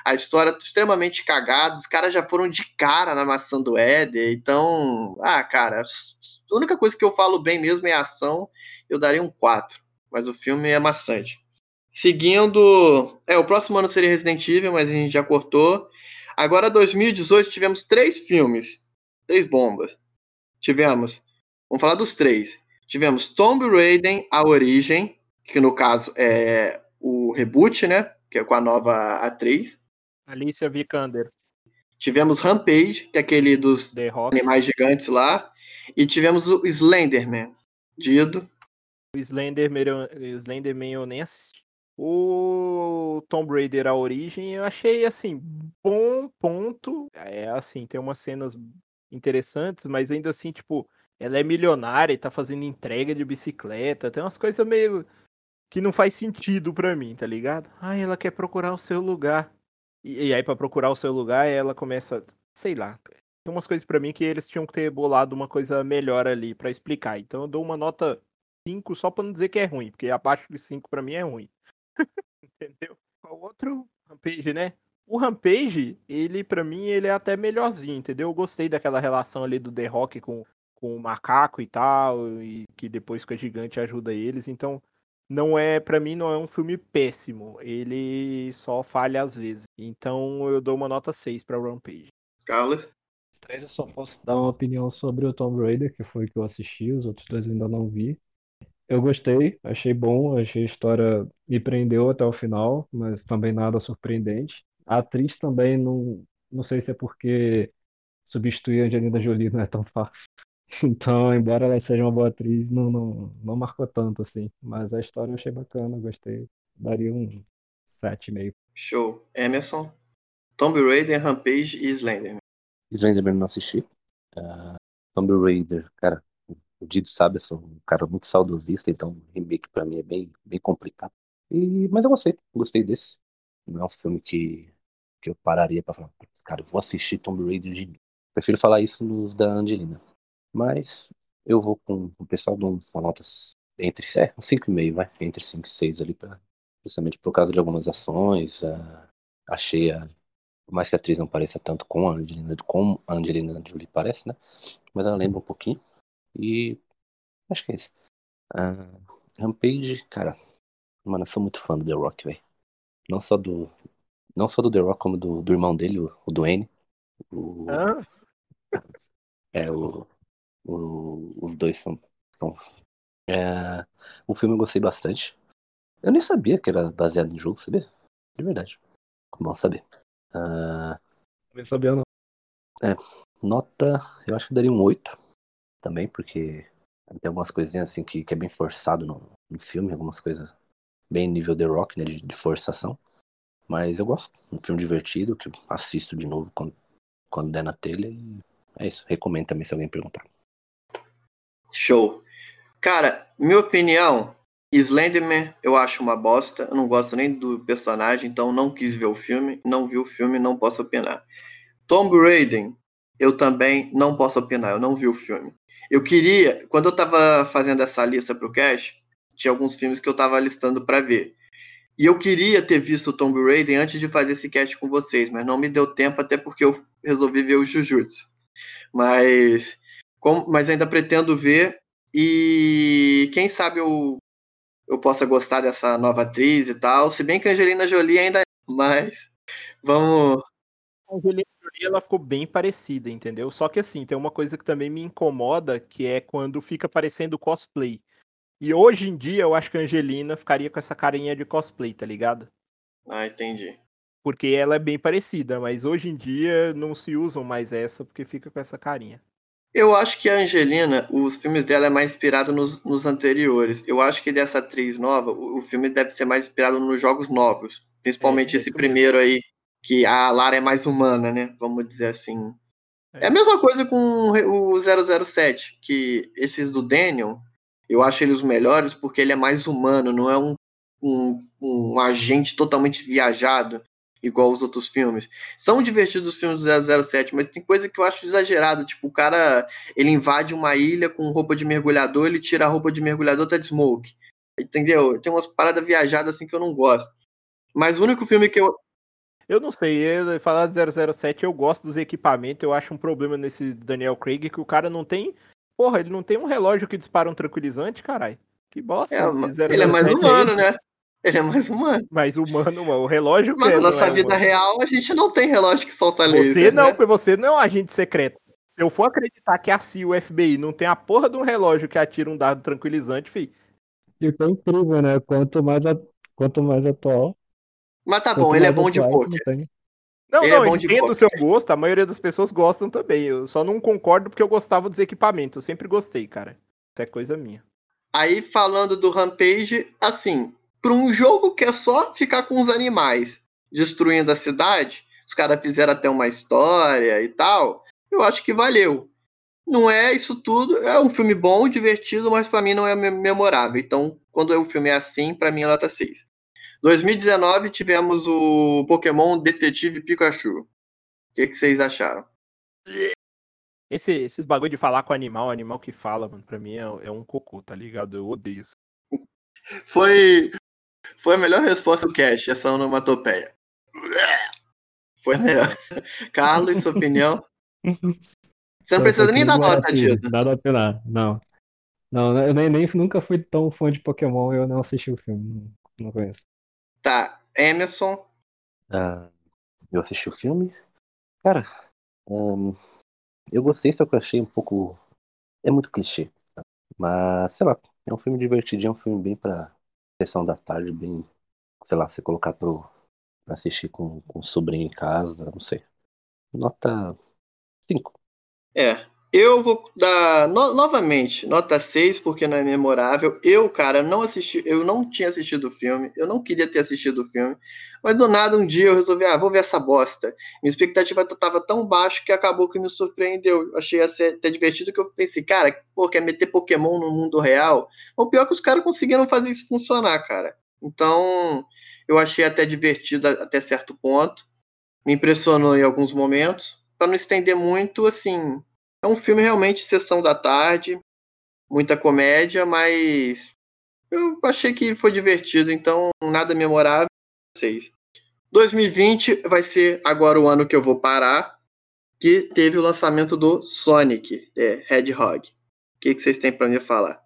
S1: A história extremamente cagada, os caras já foram de cara na maçã do Éder. Então, ah, cara, a única coisa que eu falo bem mesmo é a ação. Eu daria um 4. Mas o filme é maçante. Seguindo. É, o próximo ano seria Resident Evil, mas a gente já cortou. Agora, 2018, tivemos três filmes. Três bombas. Tivemos. Vamos falar dos três. Tivemos Tomb Raider, A Origem. que no caso é o reboot, né? Que é com a nova atriz.
S2: Alicia Vikander.
S1: Tivemos Rampage, que é aquele dos animais gigantes lá. E tivemos o Slenderman, Dido.
S2: O Slenderman, Slenderman eu nem assisti. O Tomb Raider A Origem eu achei assim, bom ponto. É assim, tem umas cenas interessantes, mas ainda assim, tipo, ela é milionária e tá fazendo entrega de bicicleta. Tem umas coisas meio que não faz sentido para mim, tá ligado? Ah, ela quer procurar o seu lugar. E, e aí, para procurar o seu lugar, ela começa, sei lá. Tem umas coisas para mim que eles tinham que ter bolado uma coisa melhor ali para explicar. Então eu dou uma nota 5 só pra não dizer que é ruim, porque abaixo de 5 para mim é ruim. Entendeu? O outro Rampage, né? O Rampage, ele para mim, ele é até melhorzinho, entendeu? Eu gostei daquela relação ali do The Rock com, com o macaco e tal, e que depois com a gigante ajuda eles. Então, não é, para mim, não é um filme péssimo. Ele só falha às vezes. Então, eu dou uma nota 6 para Rampage.
S1: Carlos?
S3: Três eu só posso dar uma opinião sobre o Tomb Raider, que foi que eu assisti, os outros dois eu ainda não vi. Eu gostei, achei bom, achei a história me prendeu até o final, mas também nada surpreendente. A atriz também não, não sei se é porque substituir a Angelina Jolie não é tão fácil. Então, embora ela seja uma boa atriz, não, não, não marcou tanto assim. Mas a história eu achei bacana, gostei. Daria um 7,5.
S1: Show. Emerson, Tomb Raider, Rampage e Slenderman.
S4: Slenderman não assisti. Uh, Tomb Raider, cara, o Dido sabe, eu sou um cara muito saudosista, então remake pra mim é bem, bem complicado. E, mas eu gostei, gostei desse. Não é um filme que, que eu pararia pra falar, cara, eu vou assistir Tomb Raider de novo. Prefiro falar isso nos da Angelina. Mas eu vou com o pessoal de uma nota entre é, 5,5, vai, entre 5 e 6 ali, pra, justamente por causa de algumas ações. Uh, achei a. Por mais que a atriz não pareça tanto com a Angelina, como a Angelina Jolie parece, né? Mas ela lembra um pouquinho. E acho que é isso. Uh, Rampage, cara, mano, eu sou muito fã do The Rock, velho. Não só do. Não só do The Rock, como do, do irmão dele, o, o Dwayne. O, ah. É, o, o, os dois são. são é, o filme eu gostei bastante. Eu nem sabia que era baseado em jogo, sabia? De verdade. Bom saber. Uh,
S3: nem sabia, não.
S4: É, nota, eu acho que daria um 8 também, porque tem algumas coisinhas assim que, que é bem forçado no, no filme, algumas coisas bem nível The Rock, né, de, de forçação. Mas eu gosto, um filme divertido que assisto de novo quando, quando der na telha e é isso. Recomendo também se alguém perguntar.
S1: Show. Cara, minha opinião, Slenderman eu acho uma bosta. Eu não gosto nem do personagem, então não quis ver o filme. Não vi o filme, não posso opinar. Tomb Raider, eu também não posso opinar. Eu não vi o filme. Eu queria, quando eu tava fazendo essa lista pro Cash, tinha alguns filmes que eu tava listando para ver. E eu queria ter visto Tomb Raider antes de fazer esse cast com vocês, mas não me deu tempo, até porque eu resolvi ver o Jujutsu. Mas, como, mas ainda pretendo ver. E quem sabe eu, eu possa gostar dessa nova atriz e tal. Se bem que a Angelina Jolie ainda é. Mas vamos.
S2: Angelina Jolie ela ficou bem parecida, entendeu? Só que assim, tem uma coisa que também me incomoda, que é quando fica parecendo cosplay. E hoje em dia eu acho que a Angelina ficaria com essa carinha de cosplay, tá ligado?
S1: Ah, entendi.
S2: Porque ela é bem parecida, mas hoje em dia não se usam mais essa porque fica com essa carinha.
S1: Eu acho que a Angelina, os filmes dela é mais inspirado nos, nos anteriores. Eu acho que dessa atriz nova, o, o, filme deve ser mais inspirado nos jogos novos. Principalmente é, esse primeiro aí, que a Lara é mais humana, né? Vamos dizer assim. É, é a mesma coisa com o 007, que esses do Daniel, eu acho ele os melhores porque ele é mais humano, não é um, um, um agente totalmente viajado igual os outros filmes. São divertidos os filmes do 007, mas tem coisa que eu acho exagerado, tipo, o cara, ele invade uma ilha com roupa de mergulhador, ele tira a roupa de mergulhador, tá de smoke. Entendeu? Tem umas paradas viajadas assim que eu não gosto. Mas o único filme que eu
S2: eu não sei, eu, falar de 007, eu gosto dos equipamentos, eu acho um problema nesse Daniel Craig que o cara não tem. Porra, ele não tem um relógio que dispara um tranquilizante, caralho. Que bosta.
S1: É, ele é mais humano, é né? Ele é mais humano.
S2: Mais humano, mano. O relógio
S1: Mas na nossa é vida humano. real, a gente não tem relógio que solta laser.
S2: Você não, né? porque você não é um agente secreto. Se eu for acreditar que a CIA, o FBI, não tem a porra de um relógio que atira um dado tranquilizante, fi.
S3: E o que é incrível, né? Quanto mais, a... Quanto mais atual.
S1: Mas tá bom, ele é bom de poker.
S2: Não, ele não, é eu entendo o seu gosto, a maioria das pessoas gostam também. Eu só não concordo porque eu gostava dos equipamentos. Eu sempre gostei, cara. Isso é coisa minha.
S1: Aí, falando do Rampage, assim, para um jogo que é só ficar com os animais destruindo a cidade, os caras fizeram até uma história e tal, eu acho que valeu. Não é isso tudo, é um filme bom, divertido, mas para mim não é memorável. Então, quando o filme é assim, para mim é nota 6. 2019 tivemos o Pokémon Detetive Pikachu. O que, que vocês acharam?
S2: Esse, esses bagulho de falar com animal, animal que fala, mano, pra mim é, é um cocô, tá ligado? Eu odeio isso.
S1: Foi, foi a melhor resposta do cast, essa onomatopeia. Foi a melhor. Carlos, sua opinião? Você não precisa nem dar nota, Dito.
S3: Dá nota opinar, não. Não, eu nem, nem, nunca fui tão fã de Pokémon, eu não assisti o filme, não, não conheço.
S1: Tá, Emerson.
S4: Ah, eu assisti o filme. Cara, eu gostei, só que eu achei um pouco. É muito clichê. Tá? Mas, sei lá, é um filme divertidinho, é um filme bem pra sessão da tarde, bem. Sei lá, você colocar pro. pra assistir com, com o sobrinho em casa, não sei. Nota 5.
S1: É, eu vou dar no, novamente nota 6 porque não é memorável. Eu, cara, não assisti, eu não tinha assistido o filme, eu não queria ter assistido o filme, mas do nada um dia eu resolvi, ah, vou ver essa bosta. Minha expectativa estava tão baixa que acabou que me surpreendeu. Eu achei até divertido que eu pensei, cara, pô, quer meter Pokémon no mundo real? O pior é que os caras conseguiram fazer isso funcionar, cara. Então, eu achei até divertido até certo ponto. Me impressionou em alguns momentos. Para não estender muito, assim, é um filme realmente sessão da tarde, muita comédia, mas eu achei que foi divertido, então nada memorável. 2020 vai ser agora o ano que eu vou parar, que teve o lançamento do Sonic, é, Hedgehog. O que, que vocês têm para me falar?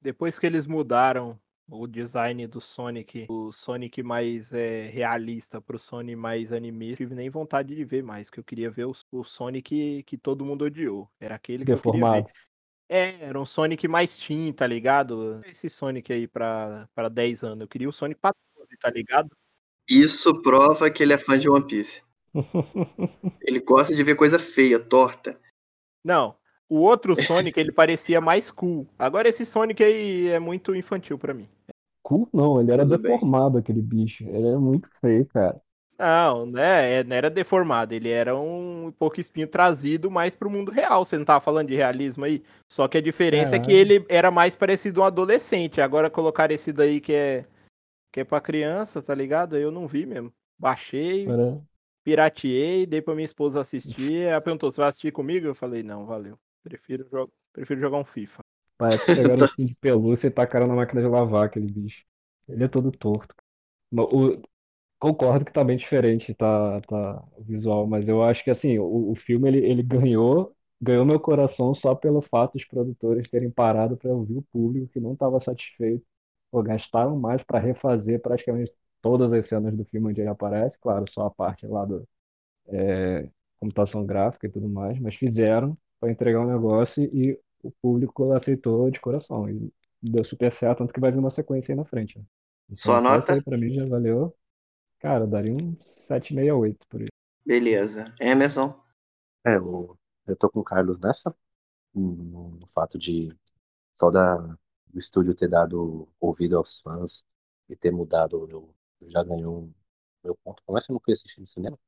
S2: Depois que eles mudaram o design do Sonic, o Sonic mais é, realista pro Sonic mais anime, tive nem vontade de ver mais, que eu queria ver o, o Sonic que todo mundo odiou. Era aquele que Deformado. eu queria ver. É, era um Sonic mais teen, tá ligado? Esse Sonic aí pra, pra 10 anos. Eu queria o Sonic pra 12, tá ligado?
S1: Isso prova que ele é fã de One Piece. ele gosta de ver coisa feia, torta.
S2: Não, o outro Sonic, ele parecia mais cool. Agora esse Sonic aí é muito infantil para mim.
S3: Cool não, ele era Tudo deformado bem. aquele bicho. Ele era muito feio, cara.
S2: Não, né? É, não era deformado, ele era um pouco espinho trazido mais pro mundo real. Você não tava falando de realismo aí? Só que a diferença é, é que ele era mais parecido um adolescente. Agora colocar esse daí que é que é pra criança, tá ligado? Eu não vi mesmo. Baixei, Era... pirateei, dei pra minha esposa assistir. Ela perguntou: você vai assistir comigo? Eu falei, não, valeu. Prefiro, jo prefiro jogar um FIFA.
S3: Parece que pegaram um de pelúcia e tacaram na máquina de lavar aquele bicho. Ele é todo torto. O, concordo que tá bem diferente, tá, tá visual, mas eu acho que assim, o, o filme ele, ele ganhou, ganhou meu coração só pelo fato dos produtores terem parado para ouvir o público que não estava satisfeito. Pô, gastaram mais para refazer praticamente todas as cenas do filme onde ele aparece, claro, só a parte lá do é, computação gráfica e tudo mais, mas fizeram para entregar um negócio e o público aceitou de coração. E deu super certo, tanto que vai vir uma sequência aí na frente. Né?
S1: Então, Sua nota?
S3: Pra mim já valeu. Cara, daria um 768 por isso.
S1: Beleza. Emerson?
S4: É, eu, eu tô com o Carlos nessa. No, no fato de só da, do estúdio ter dado ouvido aos fãs e ter mudado, eu, eu já ganhou um meu ponto. Como é que eu não fui assistir no cinema?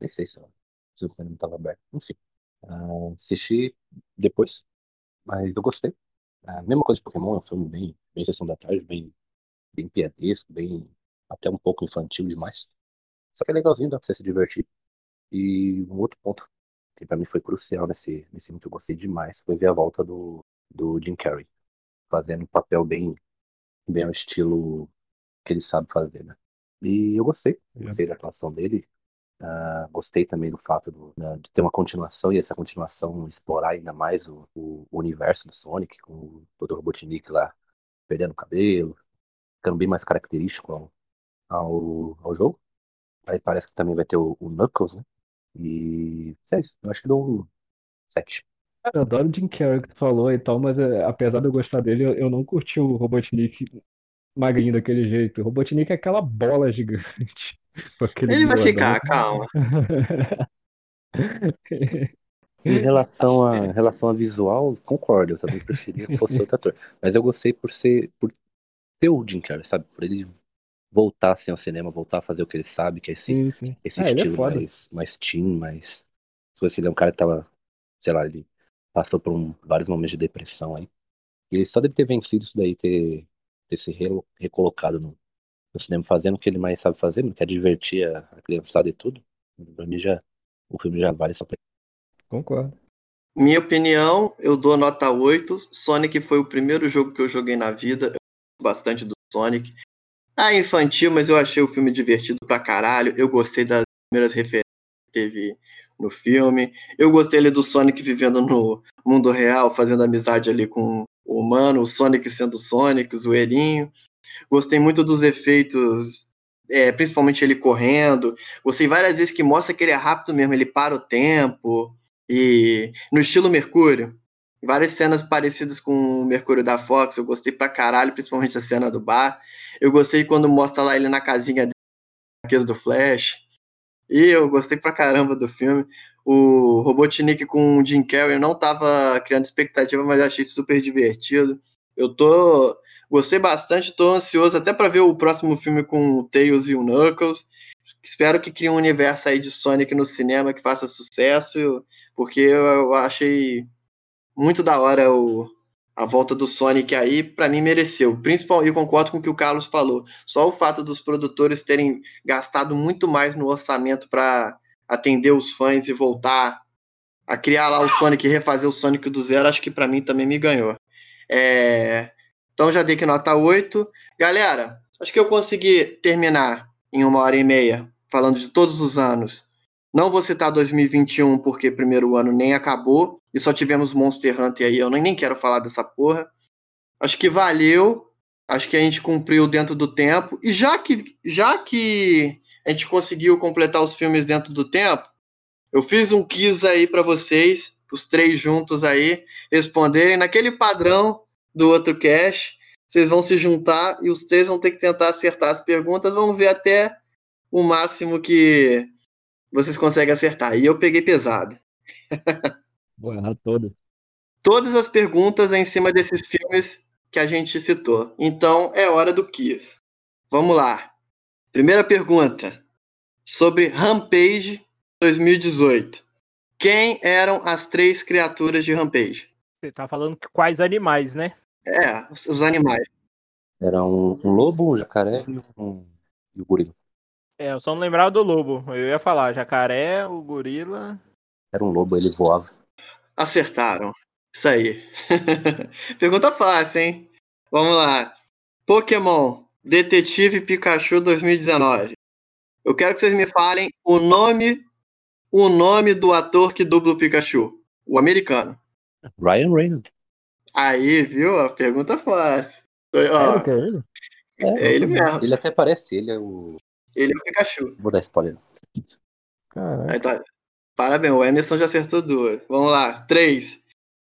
S4: Nem sei se, se o cinema estava aberto. Enfim. Uh, assisti depois, mas eu gostei. A mesma coisa de Pokémon, é um filme bem, bem sessão da tarde, bem, bem piadesco, bem até um pouco infantil demais. Só que é legalzinho, dá pra você se divertir. E um outro ponto que pra mim foi crucial nesse, nesse filme que eu gostei demais foi ver a volta do, do Jim Carrey, fazendo um papel bem, bem ao estilo que ele sabe fazer, né? E eu gostei, gostei da atuação dele, Uh, gostei também do fato do, de ter uma continuação e essa continuação explorar ainda mais o, o, o universo do Sonic, com o Dr. Robotnik lá perdendo o cabelo, ficando bem mais característico ao, ao, ao, jogo. Aí parece que também vai ter o, o Knuckles, né? E é isso, eu acho que dou um 7.
S3: Eu adoro o Jim Carrey que tu falou e tal, mas é, apesar de eu gostar dele, eu, eu não curti o Robotnik magrinho daquele jeito. O Robotnik é aquela bola gigante.
S1: Ele vai ficar, calma.
S4: Em relação a, relação a visual, concordo, eu também preferia que fosse outro ator. Mas eu gostei por ser, por ter o Jim Carrey, sabe? Por ele voltar assim, ao cinema, voltar a fazer o que ele sabe, que é esse,
S3: Sim, sim.
S4: esse
S3: Ah, é
S4: estilo
S3: foda.
S4: mais, mais teen, mais. Se fosse ele é um cara que tava, sei lá, ele passou por um- vários momentos de depressão aí. E ele só deve ter vencido isso daí, ter, ter se relo- recolocado no, no cinema, fazendo o que ele mais sabe fazer, né, que é divertir a, a criançada e tudo. Pra mim já, o filme já vale só pra
S3: Concordo.
S1: Minha opinião, eu dou nota 8. Sonic foi o primeiro jogo que eu joguei na vida. Eu gosto bastante do Sonic. Ah, infantil, mas eu achei o filme divertido pra caralho. Eu gostei das primeiras referências que teve no filme. Eu gostei ali do Sonic vivendo no mundo real, fazendo amizade ali com o humano, o Sonic sendo Sonic, zoeirinho. Gostei muito dos efeitos, é, principalmente ele correndo. Gostei várias vezes que mostra que ele é rápido mesmo, ele para o tempo. E no estilo Mercúrio, várias cenas parecidas com o Mercúrio da Fox, eu gostei pra caralho, principalmente a cena do bar. Eu gostei quando mostra lá ele na casinha dele, do Flash. E eu gostei pra caramba do filme. O Robotnik com o Jim Carrey eu não tava criando expectativa, mas achei super divertido. Eu tô gostei bastante, tô ansioso até pra ver o próximo filme com o Tails e o Knuckles. Espero que crie um universo aí de Sonic no cinema que faça sucesso, porque eu achei muito da hora o, a volta do Sonic aí, pra mim mereceu. Principal, e concordo com o que o Carlos falou. Só o fato dos produtores terem gastado muito mais no orçamento pra atender os fãs e voltar a criar lá o Sonic e refazer o Sonic do zero, acho que pra mim também me ganhou. É, Então já dei que nota 8. Galera, acho que eu consegui terminar em uma hora e meia, falando de todos os anos. Não vou citar 2021 porque primeiro ano nem acabou e só tivemos Monster Hunter aí. Eu nem nem quero falar dessa porra. Acho que valeu. Acho que a gente cumpriu dentro do tempo. E já que, já que a gente conseguiu completar os filmes dentro do tempo, eu fiz um quiz aí para vocês, os três juntos aí, responderem naquele padrão do outro cast. Vocês vão se juntar e os três vão ter que tentar acertar as perguntas. Vamos ver até o máximo que vocês conseguem acertar. E eu peguei pesado.
S3: Vou errar toda.
S1: Todas as perguntas é em cima desses filmes que a gente citou. Então é hora do quiz. Vamos lá. Primeira pergunta. Sobre Rampage 2018. Quem eram as três criaturas de Rampage?
S2: Você tá falando que quais animais, né?
S1: É, os os animais.
S4: Era um, um lobo, um jacaré e um, e o gorila.
S2: É, eu só não lembrava do lobo. Eu ia falar jacaré, o gorila.
S4: Era um lobo, ele voava.
S1: Acertaram. Isso aí. Pergunta fácil, hein? Vamos lá. Pokémon Detetive Pikachu 2019. Eu quero que vocês me falem o nome, o nome do ator que dubla o Pikachu, o americano.
S4: Ryan Reynolds.
S1: Aí, viu? A pergunta fácil. Ó,
S3: é ele?
S1: é ele mesmo.
S4: Ele até parece, ele é o.
S1: Ele é o Pikachu.
S4: Vou dar spoiler.
S1: Aí tá. Parabéns, o Emerson já acertou duas. Vamos lá. Três.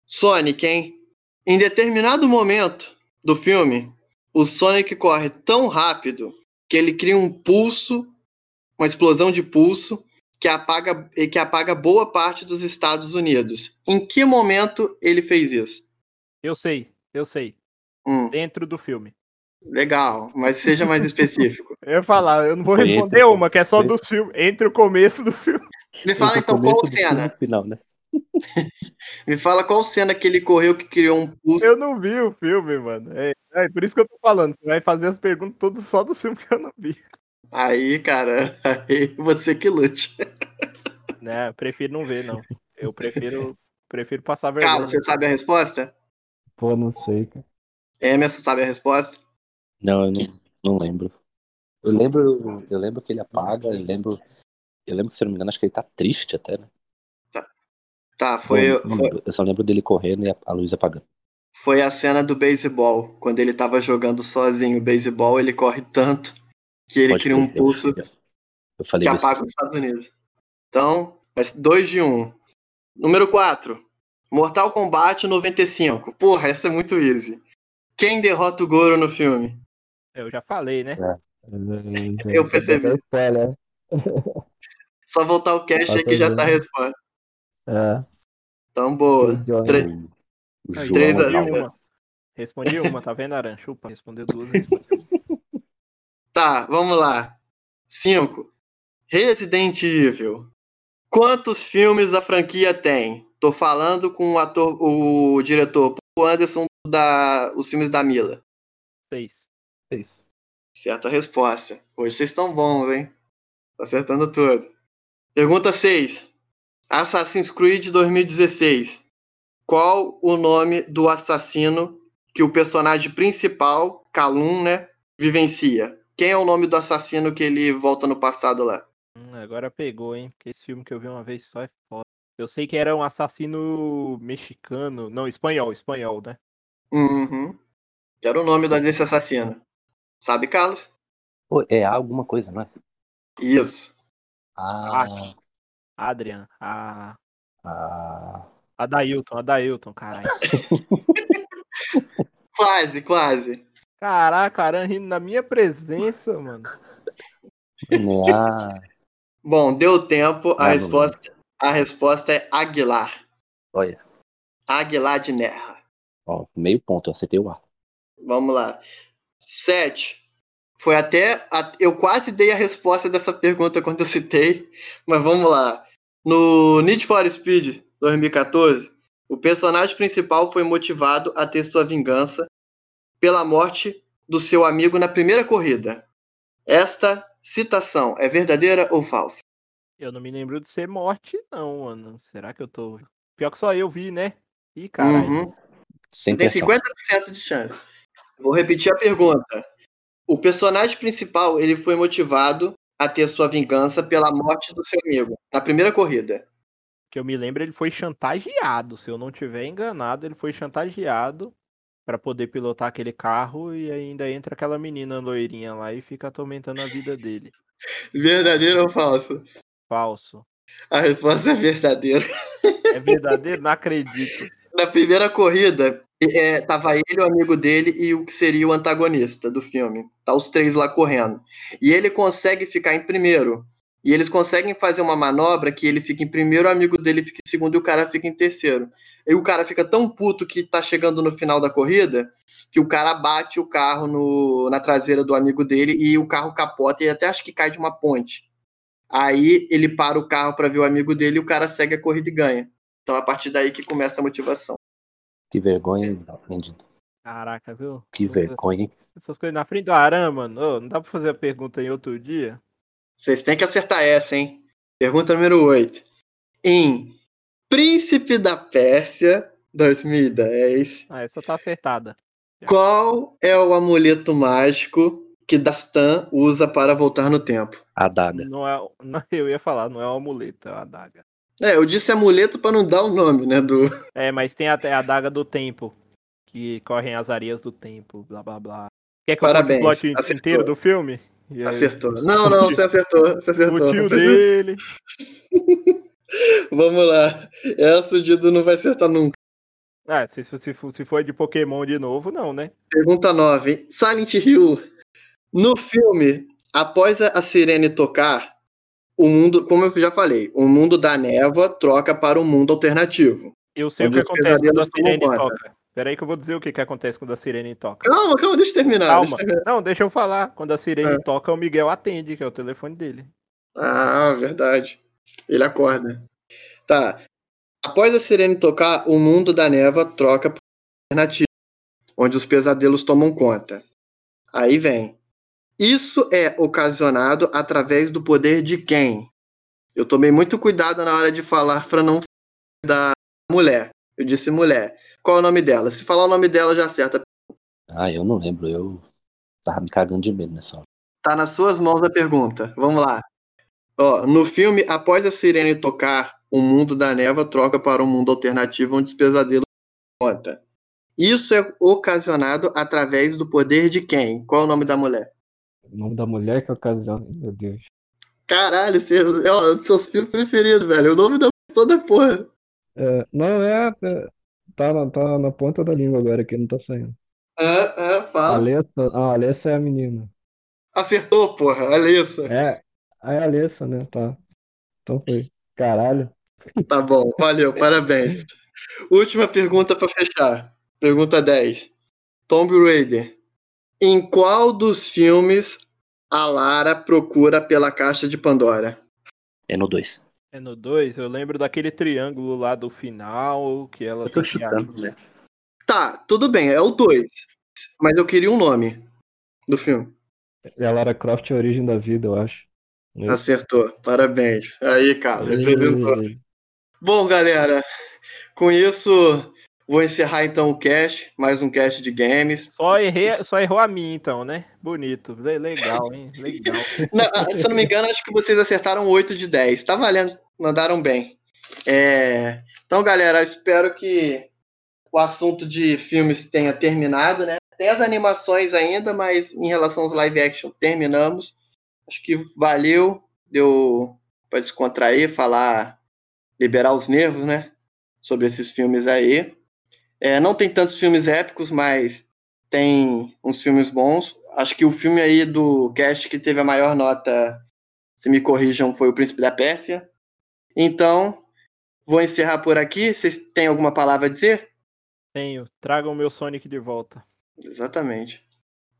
S1: Sonic, hein? Em determinado momento do filme, o Sonic corre tão rápido que ele cria um pulso, uma explosão de pulso, que apaga, que apaga boa parte dos Estados Unidos. Em que momento ele fez isso?
S2: Eu sei, eu sei.
S1: Hum,
S2: Dentro do filme.
S1: legal, mas seja mais específico.
S2: Eu ia falar, eu não vou responder
S4: entre-
S2: uma, que é só dos filmes. Entre o começo do filme.
S1: Me fala então qual
S4: do filme
S1: cena.
S4: final, né?
S1: Me fala qual cena que ele correu que criou um pulso.
S2: Eu não vi o filme, mano. É, é por isso que eu tô falando. Você vai fazer as perguntas todas só do filme que eu não vi.
S1: Aí, cara, aí você que lute.
S2: Né, eu prefiro não ver, não. Eu prefiro, prefiro passar vergonha.
S1: Carlos, você sabe a resposta?
S3: Pô, não sei, cara.
S1: Emerson sabe a resposta?
S4: Não, eu não, não lembro. Eu lembro, eu lembro que ele apaga, eu lembro. Eu lembro que, se eu não me engano, acho que ele tá triste até, né?
S1: Tá, foi,
S4: Não- não
S1: foi.
S4: Eu só lembro dele correndo e a, a luz apagando.
S1: foi a cena do beisebol. Quando ele tava jogando sozinho o beisebol, ele corre tanto que ele
S4: Pode
S1: cria um pulso
S4: Eu, eu falei
S1: que apaga os Estados Unidos. Então, vai ser dois de um. Número 4. Mortal Kombat 95. Porra, essa é muito easy. Quem derrota o Goro no filme?
S2: Eu já falei, né?
S1: Eu percebi.
S3: Spoiler.
S1: Só voltar o cast
S3: Tá
S1: aqui já tá resposta.
S3: É.
S1: Então, boa.
S3: Johnny.
S1: Tre-
S4: O
S2: Aí,
S4: João
S1: três a
S2: respondi
S1: zero.
S4: Osvaldo.
S2: uma. Respondi uma, tá vendo, Aran? Chupa, respondeu duas. respondeu.
S1: Tá, vamos lá. 5. Resident Evil. Quantos filmes a franquia tem? Tô falando com o ator, o diretor Paul Anderson da os filmes da Mila.
S2: Seis.
S4: Isso.
S1: Certa resposta. Hoje vocês estão bons, hein? Tá acertando tudo. Pergunta 6. Assassin's Creed 2016. Qual o nome do assassino que o personagem principal, Kalum, né, vivencia? Quem é o nome do assassino que ele volta no passado lá?
S2: Hum, agora pegou, hein? Porque esse filme que eu vi uma vez só é foda. Eu sei que era um assassino mexicano. Não, espanhol, espanhol, né?
S1: Uhum. Quero o nome desse assassino. Sabe, Carlos?
S4: É alguma coisa, não é?
S1: Isso.
S4: Ah,
S2: Adrian. A.
S4: ah,
S2: A Dailton, a Dailton, caralho.
S1: Quase, quase.
S2: Caraca, Aran rindo na minha presença, mano.
S4: ah,
S1: Bom, deu tempo. A
S4: Ah,
S1: resposta, a resposta é Aguilar.
S4: olha,
S1: Aguilar de Nerra.
S4: ó, meio ponto, eu acertei o A.
S1: Vamos lá. Sete. Foi até. a- eu quase dei a resposta dessa pergunta quando eu citei, mas vamos lá. No Need for Speed 2014, o personagem principal foi motivado a ter sua vingança pela morte do seu amigo na primeira corrida. Esta citação é verdadeira ou falsa?
S2: Eu não me lembro de ser morte, não, mano. Será que eu tô. Pior que só eu vi, né? Ih, caralho.
S1: Uhum. Tem
S4: pressão.
S1: 50% de chance. Vou repetir a pergunta. O personagem principal, ele foi motivado a ter sua vingança pela morte do seu amigo na primeira corrida.
S2: Que eu me lembro, ele foi chantageado. Se eu não tiver enganado, ele foi chantageado pra poder pilotar aquele carro e ainda entra aquela menina loirinha lá e fica atormentando a vida dele.
S1: Verdadeiro ou falso?
S2: Falso.
S1: A resposta é verdadeira.
S2: É verdadeiro? Não acredito.
S1: Na primeira corrida, é, tava ele, o amigo dele e o que seria o antagonista do filme. Tá os três lá correndo. E ele consegue ficar em primeiro. E eles conseguem fazer uma manobra que ele fica em primeiro, o amigo dele fica em segundo e o cara fica em terceiro. E o cara fica tão puto que tá chegando no final da corrida que o cara bate o carro no- na traseira do amigo dele e o carro capota e até acho que cai de uma ponte. Aí ele para o carro para ver o amigo dele e o cara segue a corrida e ganha. Então a partir daí que começa a motivação.
S4: Que vergonha, hein, Bendito.
S2: Caraca, viu?
S4: Que vergonha, hein?
S2: Essas coisas na frente do Aran, mano. Ô, não dá pra fazer a pergunta em outro dia?
S1: Vocês têm que acertar essa, hein? Pergunta número 8. Em Príncipe da Pérsia 2010,
S2: Ah, essa tá acertada.
S1: qual é o amuleto mágico que Dastan usa para voltar no tempo?
S4: A daga.
S2: Não é, não, eu ia falar, não é o amuleto, é a adaga.
S1: É, eu disse amuleto para não dar o nome, né, do
S2: É, mas tem até a adaga do tempo. Que correm as areias do tempo, blá blá blá. Quer que
S1: Parabéns,
S2: eu o plot inteiro do filme? E aí-
S1: Acertou. Não, não, você acertou, você acertou.
S2: O tio dele.
S1: Vamos lá. Essa o Dido não vai acertar nunca.
S2: Ah, se, se, for- se for de Pokémon de novo, não, né?
S1: Pergunta 9. hein? Silent Hill. No filme, após a sirene tocar, o mundo, como eu já falei, o mundo da névoa troca para um mundo alternativo.
S2: Eu sei o que acontece quando a sirene toca. Peraí que eu vou dizer o que, que acontece quando a sirene toca.
S1: Calma, calma, deixa eu terminar.
S2: Calma.
S1: deixa eu terminar.
S2: Não, deixa eu falar. Quando a sirene
S1: É.
S2: toca, o Miguel atende, que é o telefone dele.
S1: Ah, verdade. Ele acorda. Tá. Após a sirene tocar, o mundo da névoa troca para um alternativo, onde os pesadelos tomam conta. Aí vem. Isso é ocasionado através do poder de quem? Eu tomei muito cuidado na hora de falar para não ser da mulher. Eu disse mulher. Qual é o nome dela? Se falar o nome dela, já acerta.
S4: Ah, eu não lembro. Eu tava me cagando de medo nessa hora.
S1: Tá nas suas mãos a pergunta. Vamos lá. Ó, no filme, após a sirene tocar, o mundo da névoa troca para um mundo alternativo onde os pesadelos conta. Isso é ocasionado através do poder de quem? Qual é o nome da mulher?
S3: O nome da mulher que ocasiona. Meu Deus.
S1: Caralho, você, é dos seus filmes preferidos, velho. O nome da toda porra.
S3: É, não, é, é, Tá na, tá na ponta da língua agora que não tá saindo.
S1: Ah, ah, fala.
S3: Alessa, ah, Alessa é a menina.
S1: Acertou, porra. Alessa.
S3: É, é a Alessa, né? Tá. Então foi. Caralho.
S1: Tá bom, valeu, parabéns. Última pergunta pra fechar. Pergunta 10. Tomb Raider. Em qual dos filmes a Lara procura pela caixa de Pandora?
S4: É no 2.
S2: É no 2, eu lembro daquele triângulo lá do final que ela.
S4: Eu tô chutando, né?
S1: Tá, tudo bem, é o 2. Mas eu queria um nome do filme.
S3: É a Lara Croft, a origem da vida, eu acho. Isso.
S1: Acertou, parabéns. Aí, Carlos, representou.
S3: E-
S1: Bom, galera, com isso vou encerrar então o cast, mais um cast de games.
S2: Só, errei, só errou a mim, então, né? Bonito. Le- Legal, hein? Legal.
S1: Não, ah, se eu não me engano, acho que vocês acertaram 8 de 10. Tá valendo, mandaram bem. É, Então, galera, eu espero que o assunto de filmes tenha terminado, né? Tem as animações ainda, mas em relação aos live action, terminamos. Acho que valeu, deu para descontrair, falar, liberar os nervos, né? Sobre esses filmes aí. É, não tem tantos filmes épicos, mas tem uns filmes bons. Acho que o filme aí do cast que teve a maior nota, se me corrijam, foi O Príncipe da Pérsia. Então, vou encerrar por aqui. Vocês têm alguma palavra a dizer?
S2: Tenho. Tragam o meu Sonic de volta.
S1: Exatamente.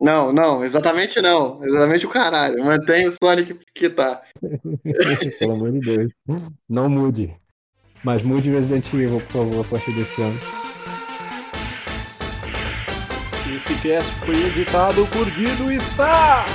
S1: Não, não, exatamente não. Exatamente o caralho. Mantém o Sonic que tá.
S3: Pelo amor de Deus. Não mude. Mas mude Resident Evil, por favor, a partir desse ano.
S2: Esse cast foi editado por Guido Star.